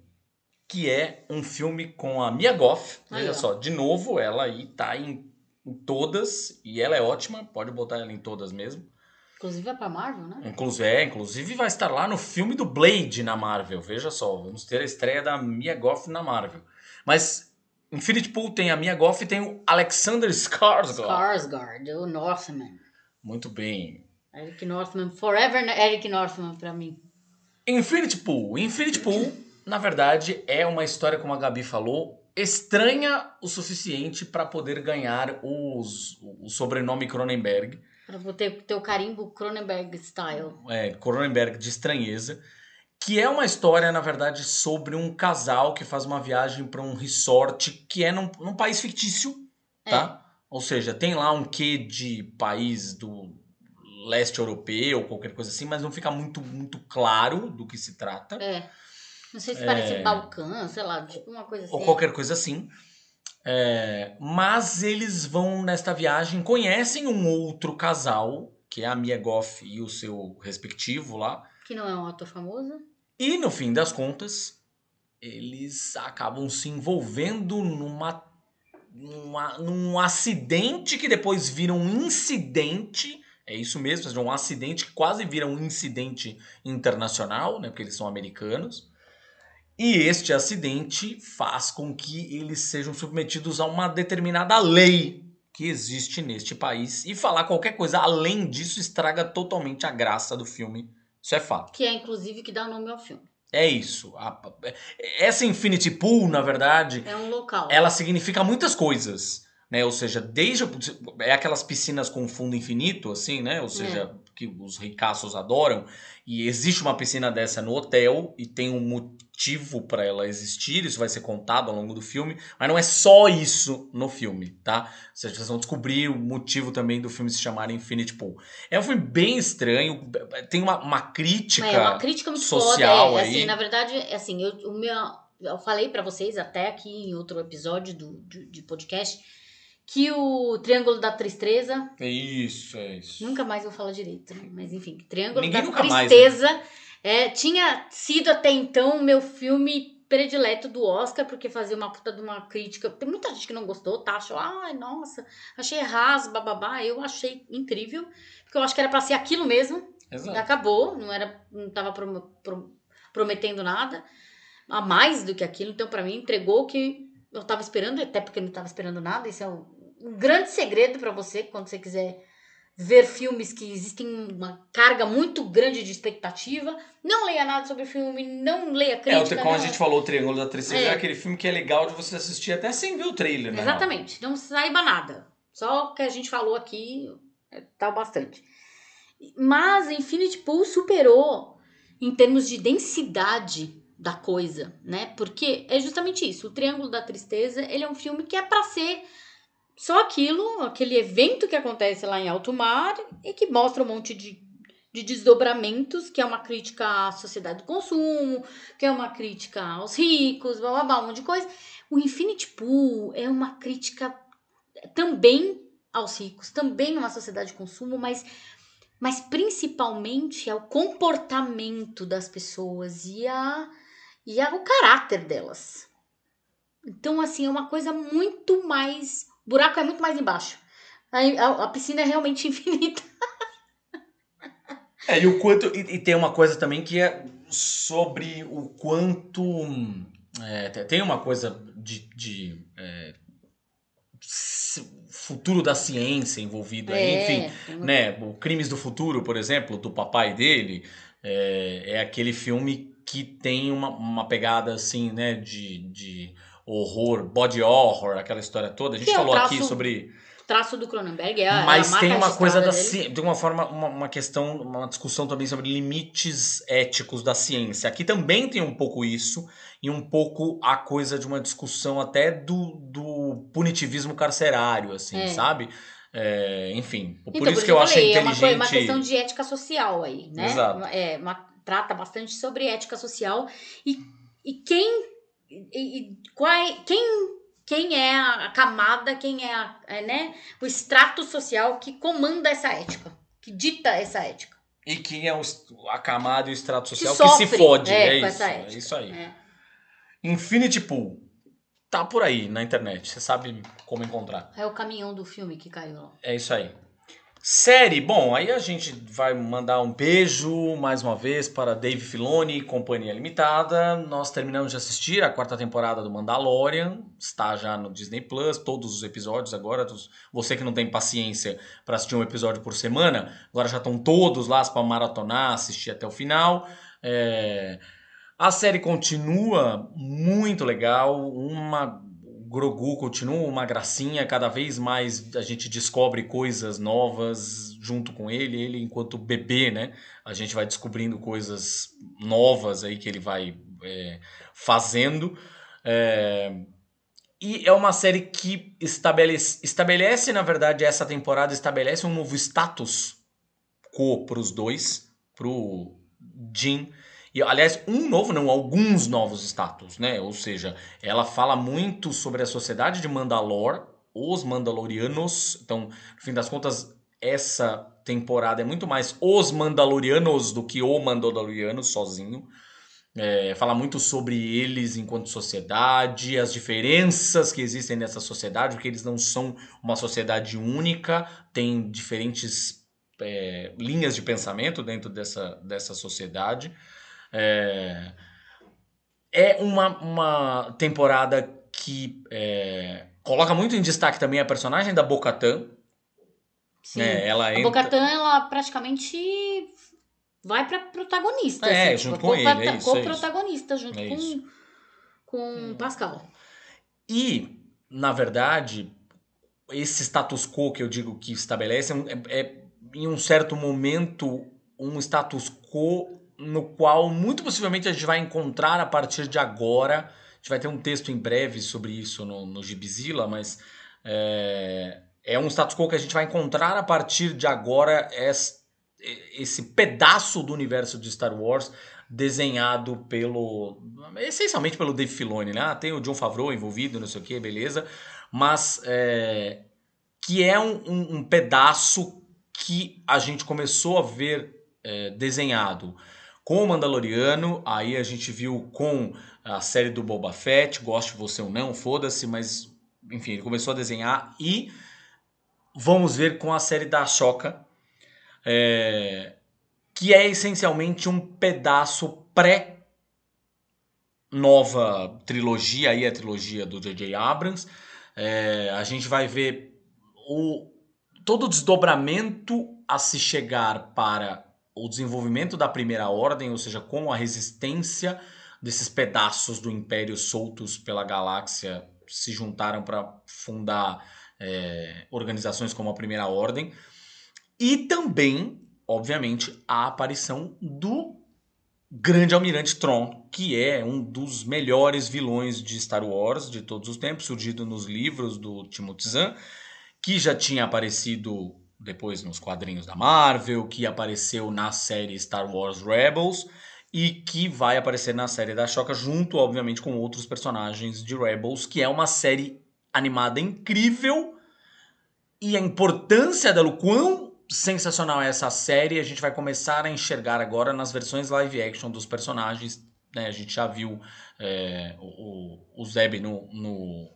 que é um filme com a Mia Goff. Veja só, de novo, ela aí tá em, em, todas e ela é ótima, pode botar ela em todas mesmo. Inclusive é pra Marvel, né? Inclusive, é, inclusive vai estar lá no filme do Blade na Marvel. Veja só, vamos ter a estreia da Mia Goff na Marvel. Mas Infinity Pool tem a Mia Goff e tem o Alexander Skarsgård. Skarsgård, o Northman. Muito bem. Eric Northman, forever Eric Northman para mim. Infinity Pool. Infinity Pool, na verdade, é uma história, como a Gabi falou, estranha o suficiente para poder ganhar os, o sobrenome Cronenberg. Para ter, ter o carimbo Cronenberg style. É, Cronenberg de estranheza. Que é uma história, na verdade, sobre um casal que faz uma viagem para um resort que é num, num país fictício, tá? Ou seja, tem lá um quê de país do leste europeu, ou qualquer coisa assim, mas não fica muito, muito claro do que se trata. É. Não sei se parece é... Balcã, sei lá, tipo uma coisa assim. Ou qualquer coisa assim. É... Mas eles vão nesta viagem, conhecem um outro casal, que é a Mia Goff e o seu respectivo lá. Que não é um ator famoso. E no fim das contas, eles acabam se envolvendo numa numa, num acidente que depois vira um incidente. É isso mesmo, um acidente que quase vira um incidente internacional, né? Porque eles são americanos. E este acidente faz com que eles sejam submetidos a uma determinada lei que existe neste país. E falar qualquer coisa além disso estraga totalmente a graça do filme. Isso é fato. Que é inclusive que dá o nome ao filme. É isso. essa Infinity Pool, na verdade. É um local. Ela significa muitas coisas. Né? Ou seja, desde. É aquelas piscinas com fundo infinito, assim, né? Ou seja, é. Que os ricaços adoram. E existe uma piscina dessa no hotel e tem um motivo para ela existir, isso vai ser contado ao longo do filme, mas não é só isso no filme, tá? Vocês vão descobrir o motivo também do filme se chamar Infinity Pool. É um filme bem estranho, tem uma, uma crítica, é, uma crítica muito social foda, é, aí. Assim, na verdade, assim, eu, o meu, eu falei para vocês até aqui em outro episódio do, de, de podcast que o Triângulo da Tristeza. É isso, é isso. Nunca mais vou falar direito, né? mas enfim, Triângulo Ninguém da Tristeza mais, né? é, tinha sido até então o meu filme predileto do Oscar, porque fazia uma puta de uma crítica. Tem muita gente que não gostou, tá? Achou, ai, nossa, achei errado, bababá. Eu achei incrível, porque eu acho que era para ser aquilo mesmo. Exato. Acabou, não era, não tava prom prom prometendo nada a mais do que aquilo. Então, para mim, entregou o que eu tava esperando, até porque eu não tava esperando nada. Esse é um, um grande segredo para você, quando você quiser ver filmes que existem uma carga muito grande de expectativa. Não leia nada sobre o filme, não leia crítica. É, como não... a gente falou, o Triângulo da Tristeza é. é. aquele filme que é legal de você assistir até sem ver o trailer, né? Exatamente, não saiba nada. Só o que a gente falou aqui é, tá bastante. Mas Infinity Pool superou em termos de densidade da coisa, né? Porque é justamente isso. O Triângulo da Tristeza, ele é um filme que é para ser só aquilo, aquele evento que acontece lá em alto mar e que mostra um monte de, de desdobramentos, que é uma crítica à sociedade do consumo, que é uma crítica aos ricos, blá blá blá, um monte de coisa. O Infinity Pool é uma crítica também aos ricos, também uma sociedade de consumo, mas, mas principalmente ao comportamento das pessoas e, a, e ao caráter delas. Então, assim, é uma coisa muito mais o buraco é muito mais embaixo. A, a, piscina é realmente infinita. É, e o quanto. E, e tem uma coisa também que é sobre o quanto. é, te- tem uma coisa de. de, é, futuro da ciência envolvida aí, enfim. uma- né, o Crimes do Futuro, por exemplo, do papai dele, é, é aquele filme que tem uma, uma pegada assim, né, de, de horror, body horror, aquela história toda. A gente Que é falou aqui traço sobre. O traço do Cronenberg é a, Mas é a marca tem uma coisa da ciência, tem uma forma, uma, uma questão, uma discussão também sobre limites éticos da ciência. Aqui também tem um pouco isso, e um pouco a coisa de uma discussão até do, do punitivismo carcerário, assim, É. sabe? É, enfim, por Então, isso que eu achei falei, é uma, inteligente. coi- uma questão de ética social aí, né? Exato. É, uma- trata bastante sobre ética social e, e quem e, e qual quem quem é a camada, quem é, a, é, né, o extrato social que comanda essa ética, que dita essa ética. E quem é o, a camada e o extrato Que social que, sofre, se fode. é, É, isso, é isso aí. É. Infinity Pool. Tá por aí na internet. Você sabe como encontrar. É o caminhão do filme que caiu lá. É isso aí. Série, bom, aí a gente vai mandar um beijo mais uma vez para Dave Filoni e Companhia Limitada. Nós terminamos de assistir a quarta temporada do Mandalorian, está já no Disney Plus, todos os episódios agora. Você que não tem paciência para assistir um episódio por semana, agora já estão todos lá para maratonar, assistir até o final. É, A série continua muito legal, uma Grogu continua uma gracinha, cada vez mais a gente descobre coisas novas junto com ele, ele enquanto bebê, né? A gente vai descobrindo coisas novas aí que ele vai é, fazendo. É, E é uma série que estabelece, estabelece, na verdade, essa temporada estabelece um novo status quo para os dois, pro Jin e, aliás, um novo, não, alguns novos status, né? Ou seja, ela fala muito sobre a sociedade de Mandalor, os Mandalorianos. Então, no fim das contas, essa temporada é muito mais os Mandalorianos do que o Mandaloriano sozinho. É, fala muito sobre eles enquanto sociedade, as diferenças que existem nessa sociedade, porque eles não são uma sociedade única, tem diferentes é, linhas de pensamento dentro dessa, dessa sociedade. É, é uma, uma temporada que é, coloca muito em destaque também a personagem da Bocatan. Sim. Né? Ela A entra... Bocatan, ela praticamente vai pra protagonista. É, assim, junto tipo, com ele, é isso, é Co-protagonista, junto É com, com Pascal. E, na verdade, esse status quo que eu digo que estabelece é, é- é, em um certo momento, um status quo no qual muito possivelmente a gente vai encontrar a partir de agora. A gente vai ter um texto em breve sobre isso no, no Gibizilla, mas é, é um status quo que a gente vai encontrar a partir de agora es- esse pedaço do universo de Star Wars desenhado pelo essencialmente pelo Dave Filoni, né? Ah, tem o John Favreau envolvido, não sei o que, beleza, mas é, que é um, um- um pedaço que a gente começou a ver é, desenhado com o Mandaloriano, aí a gente viu com a série do Boba Fett, goste você ou não, foda-se, mas enfim, ele começou a desenhar e vamos ver com a série da Ashoka, é, que é essencialmente um pedaço pré nova trilogia, aí a trilogia do J.J. Abrams. É, a gente vai ver o, todo o desdobramento a se chegar para o desenvolvimento da Primeira Ordem, ou seja, com a resistência desses pedaços do Império soltos pela galáxia se juntaram para fundar é, organizações como a Primeira Ordem. E também, obviamente, a aparição do Grande Almirante Tron, que é um dos melhores vilões de Star Wars de todos os tempos, surgido nos livros do Timothy Zahn, que já tinha aparecido depois nos quadrinhos da Marvel, que apareceu na série Star Wars Rebels e que vai aparecer na série da Shoka junto, obviamente, com outros personagens de Rebels, que é uma série animada incrível e a importância dela, o quão sensacional é essa série, a gente vai começar a enxergar agora nas versões live action dos personagens. Né? A gente já viu é, o, o Zeb no, no,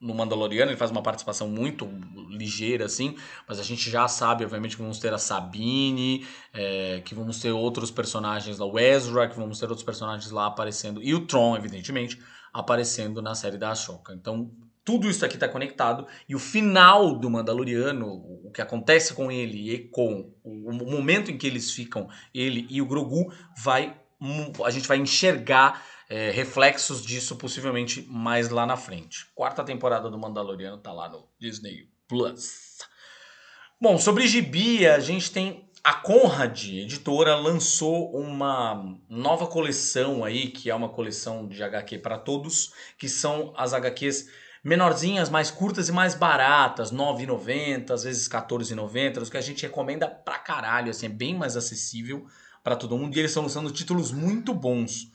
no Mandaloriano, ele faz uma participação muito ligeira, assim, mas a gente já sabe, obviamente, que vamos ter a Sabine, é, que vamos ter outros personagens lá, o Ezra, que vamos ter outros personagens lá aparecendo, e o Tron, evidentemente, aparecendo na série da Ashoka. Então, tudo isso aqui está conectado, e o final do Mandaloriano, o que acontece com ele e com o momento em que eles ficam, ele e o Grogu, vai a gente vai enxergar é, reflexos disso possivelmente mais lá na frente. Quarta temporada do Mandaloriano tá lá no Disney Plus. Bom, sobre gibi, a gente tem a Conrad, editora, lançou uma nova coleção aí, que é uma coleção de HQ para todos, que são as HQs menorzinhas, mais curtas e mais baratas, R$ 9,90, às vezes R$ 14,90, os que a gente recomenda pra caralho, assim, é bem mais acessível para todo mundo e eles estão lançando títulos muito bons.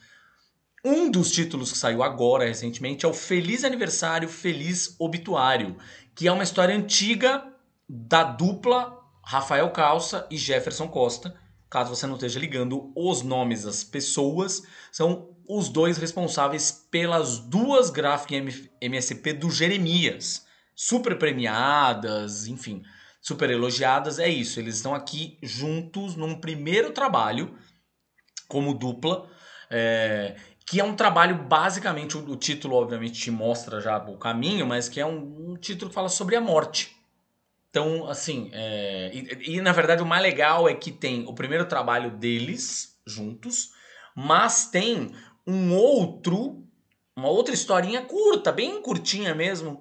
Um dos títulos que saiu agora, recentemente, é o Feliz Aniversário, Feliz Obituário, que é uma história antiga da dupla Rafael Calça e Jefferson Costa. Caso você não esteja ligando os nomes das pessoas, são os dois responsáveis pelas duas gráficas MSP do Jeremias, super premiadas, enfim, super elogiadas. É isso, eles estão aqui juntos num primeiro trabalho como dupla. É, que é um trabalho basicamente, o, o, título obviamente te mostra já o caminho, mas que é um, um título que fala sobre a morte. Então, assim, é, e, e, na verdade o mais legal é que tem o primeiro trabalho deles juntos, mas tem um outro, uma outra historinha curta, bem curtinha mesmo,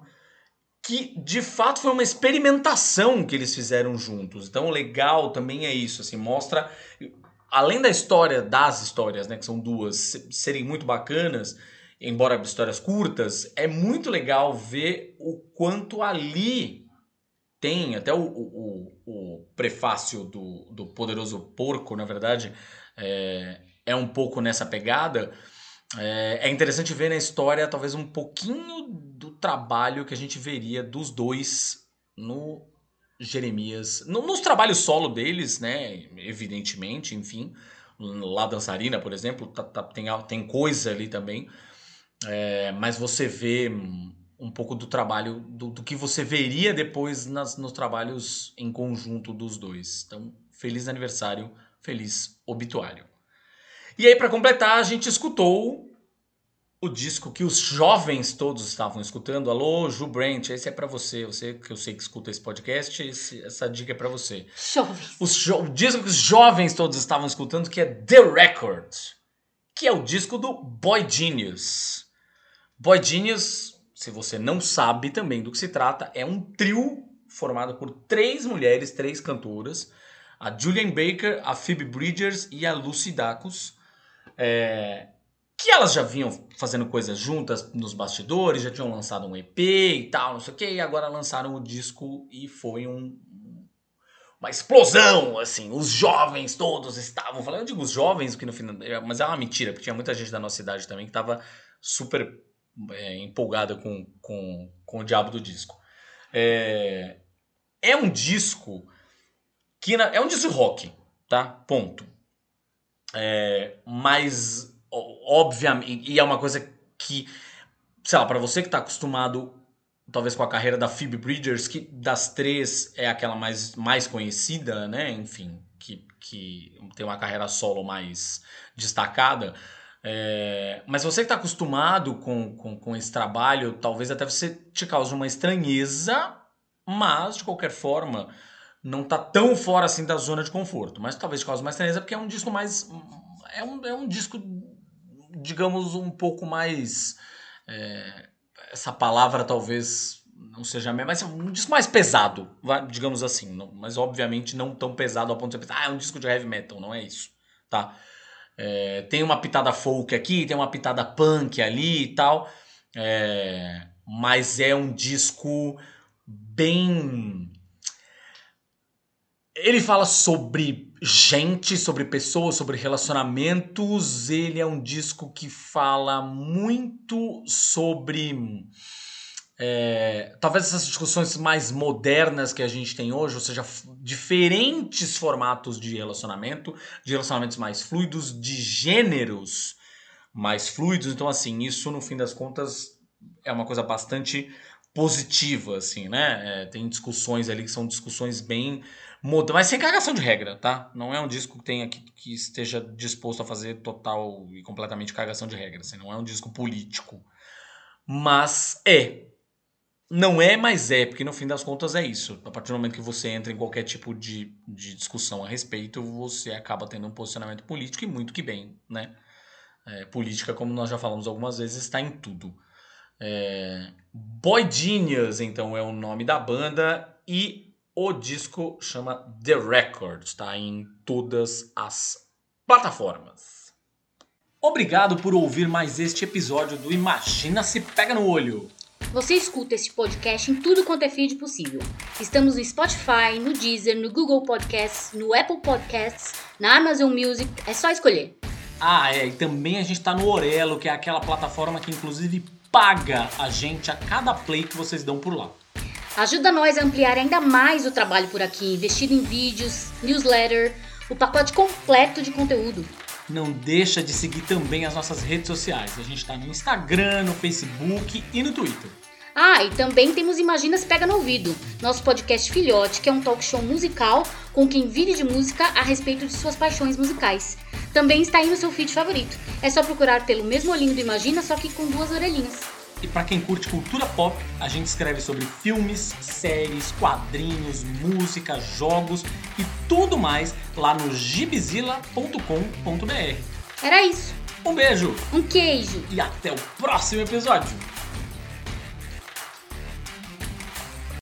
que de fato foi uma experimentação que eles fizeram juntos. Então, legal também é isso, assim, mostra além da história das histórias, né, que são duas, serem muito bacanas, embora histórias curtas, é muito legal ver o quanto ali tem, até o, o, o prefácio do, do Poderoso Porco, na verdade, é, é um pouco nessa pegada. É, é interessante ver na história talvez um pouquinho do trabalho que a gente veria dos dois no Jeremias, no, nos trabalhos solo deles, né, evidentemente, enfim, lá dançarina, por exemplo, tá, tá, tem, tem coisa ali também, é, mas você vê um pouco do trabalho, do, do que você veria depois nas, nos trabalhos em conjunto dos dois. Então, feliz aniversário, feliz obituário. E aí, para completar, a gente escutou o disco que os jovens todos estavam escutando. Alô, Ju Brent, esse é para você. Você que eu sei que escuta esse podcast, esse, essa dica é para você. Jovens. Jo o disco que os jovens todos estavam escutando, que é The Record, que é o disco do Boy Genius. Boy Genius, se você não sabe também do que se trata, é um trio formado por três mulheres, três cantoras, a Julian Baker, a Phoebe Bridgers e a Lucy Dacus. É, que elas já vinham fazendo coisas juntas nos bastidores, já tinham lançado um EP e tal, não sei o que, e agora lançaram o disco e foi um, uma explosão, assim, os jovens todos estavam falando, eu digo os jovens, que no final, mas é uma mentira, porque tinha muita gente da nossa cidade também que estava super é, empolgada com, com, com o diabo do disco. É, é um disco que na, é um disco rock, tá? Ponto. É, mas obviamente, e é uma coisa que, sei lá, para você que tá acostumado talvez com a carreira da Phoebe Bridgers, que das três é aquela mais, mais conhecida, né? Enfim, que, que tem uma carreira solo mais destacada. É, mas você que está acostumado com, com, com esse trabalho, talvez até você te cause uma estranheza, mas de qualquer forma não tá tão fora assim da zona de conforto. Mas talvez te cause uma estranheza porque é um disco mais. É um, é um disco digamos, um pouco mais. É, essa palavra talvez não seja a mesma, mas é um disco mais pesado, digamos assim. Não, mas obviamente não tão pesado ao ponto de você pensar, ah, é um disco de heavy metal, não é isso, tá? É, tem uma pitada folk aqui, tem uma pitada punk ali e tal, é, mas é um disco bem. Ele fala sobre gente, sobre pessoas, sobre relacionamentos. Ele é um disco que fala muito sobre. É, talvez essas discussões mais modernas que a gente tem hoje, ou seja, diferentes formatos de relacionamento, de relacionamentos mais fluidos, de gêneros mais fluidos. Então, assim, isso no fim das contas é uma coisa bastante positiva, assim, né? É, tem discussões ali que são discussões bem modernas, mas sem cagação de regra, tá? Não é um disco que tenha que, que esteja disposto a fazer total e completamente cagação de regra, assim, não é um disco político. Mas é. Não é, mas é, porque no fim das contas é isso. A partir do momento que você entra em qualquer tipo de, de discussão a respeito, você acaba tendo um posicionamento político e muito que bem, né? É, política, como nós já falamos algumas vezes, está em tudo. É, Boy Genius, então, é o nome da banda e o disco chama The Record, está em todas as plataformas. Obrigado por ouvir mais este episódio do Imagina se Pega no Olho. Você escuta este podcast em tudo quanto é feed possível. Estamos no Spotify, no Deezer, no Google Podcasts, no Apple Podcasts, na Amazon Music, é só escolher. Ah, é, e também a gente está no Orelo, que é aquela plataforma que inclusive paga a gente a cada play que vocês dão por lá. Ajuda nós a ampliar ainda mais o trabalho por aqui, investindo em vídeos, newsletter, o pacote completo de conteúdo. Não deixa de seguir também as nossas redes sociais. A gente está no Instagram, no Facebook e no Twitter. Ah, e também temos Imagina se Pega no Ouvido, nosso podcast filhote, que é um talk show musical com quem vive de música a respeito de suas paixões musicais. Também está aí no seu feed favorito. É só procurar pelo mesmo olhinho do Imagina, só que com duas orelhinhas. E para quem curte cultura pop, a gente escreve sobre filmes, séries, quadrinhos, música, jogos e tudo mais lá no gibizilla.com.br. Era isso. Um beijo Um queijo. e até o próximo episódio.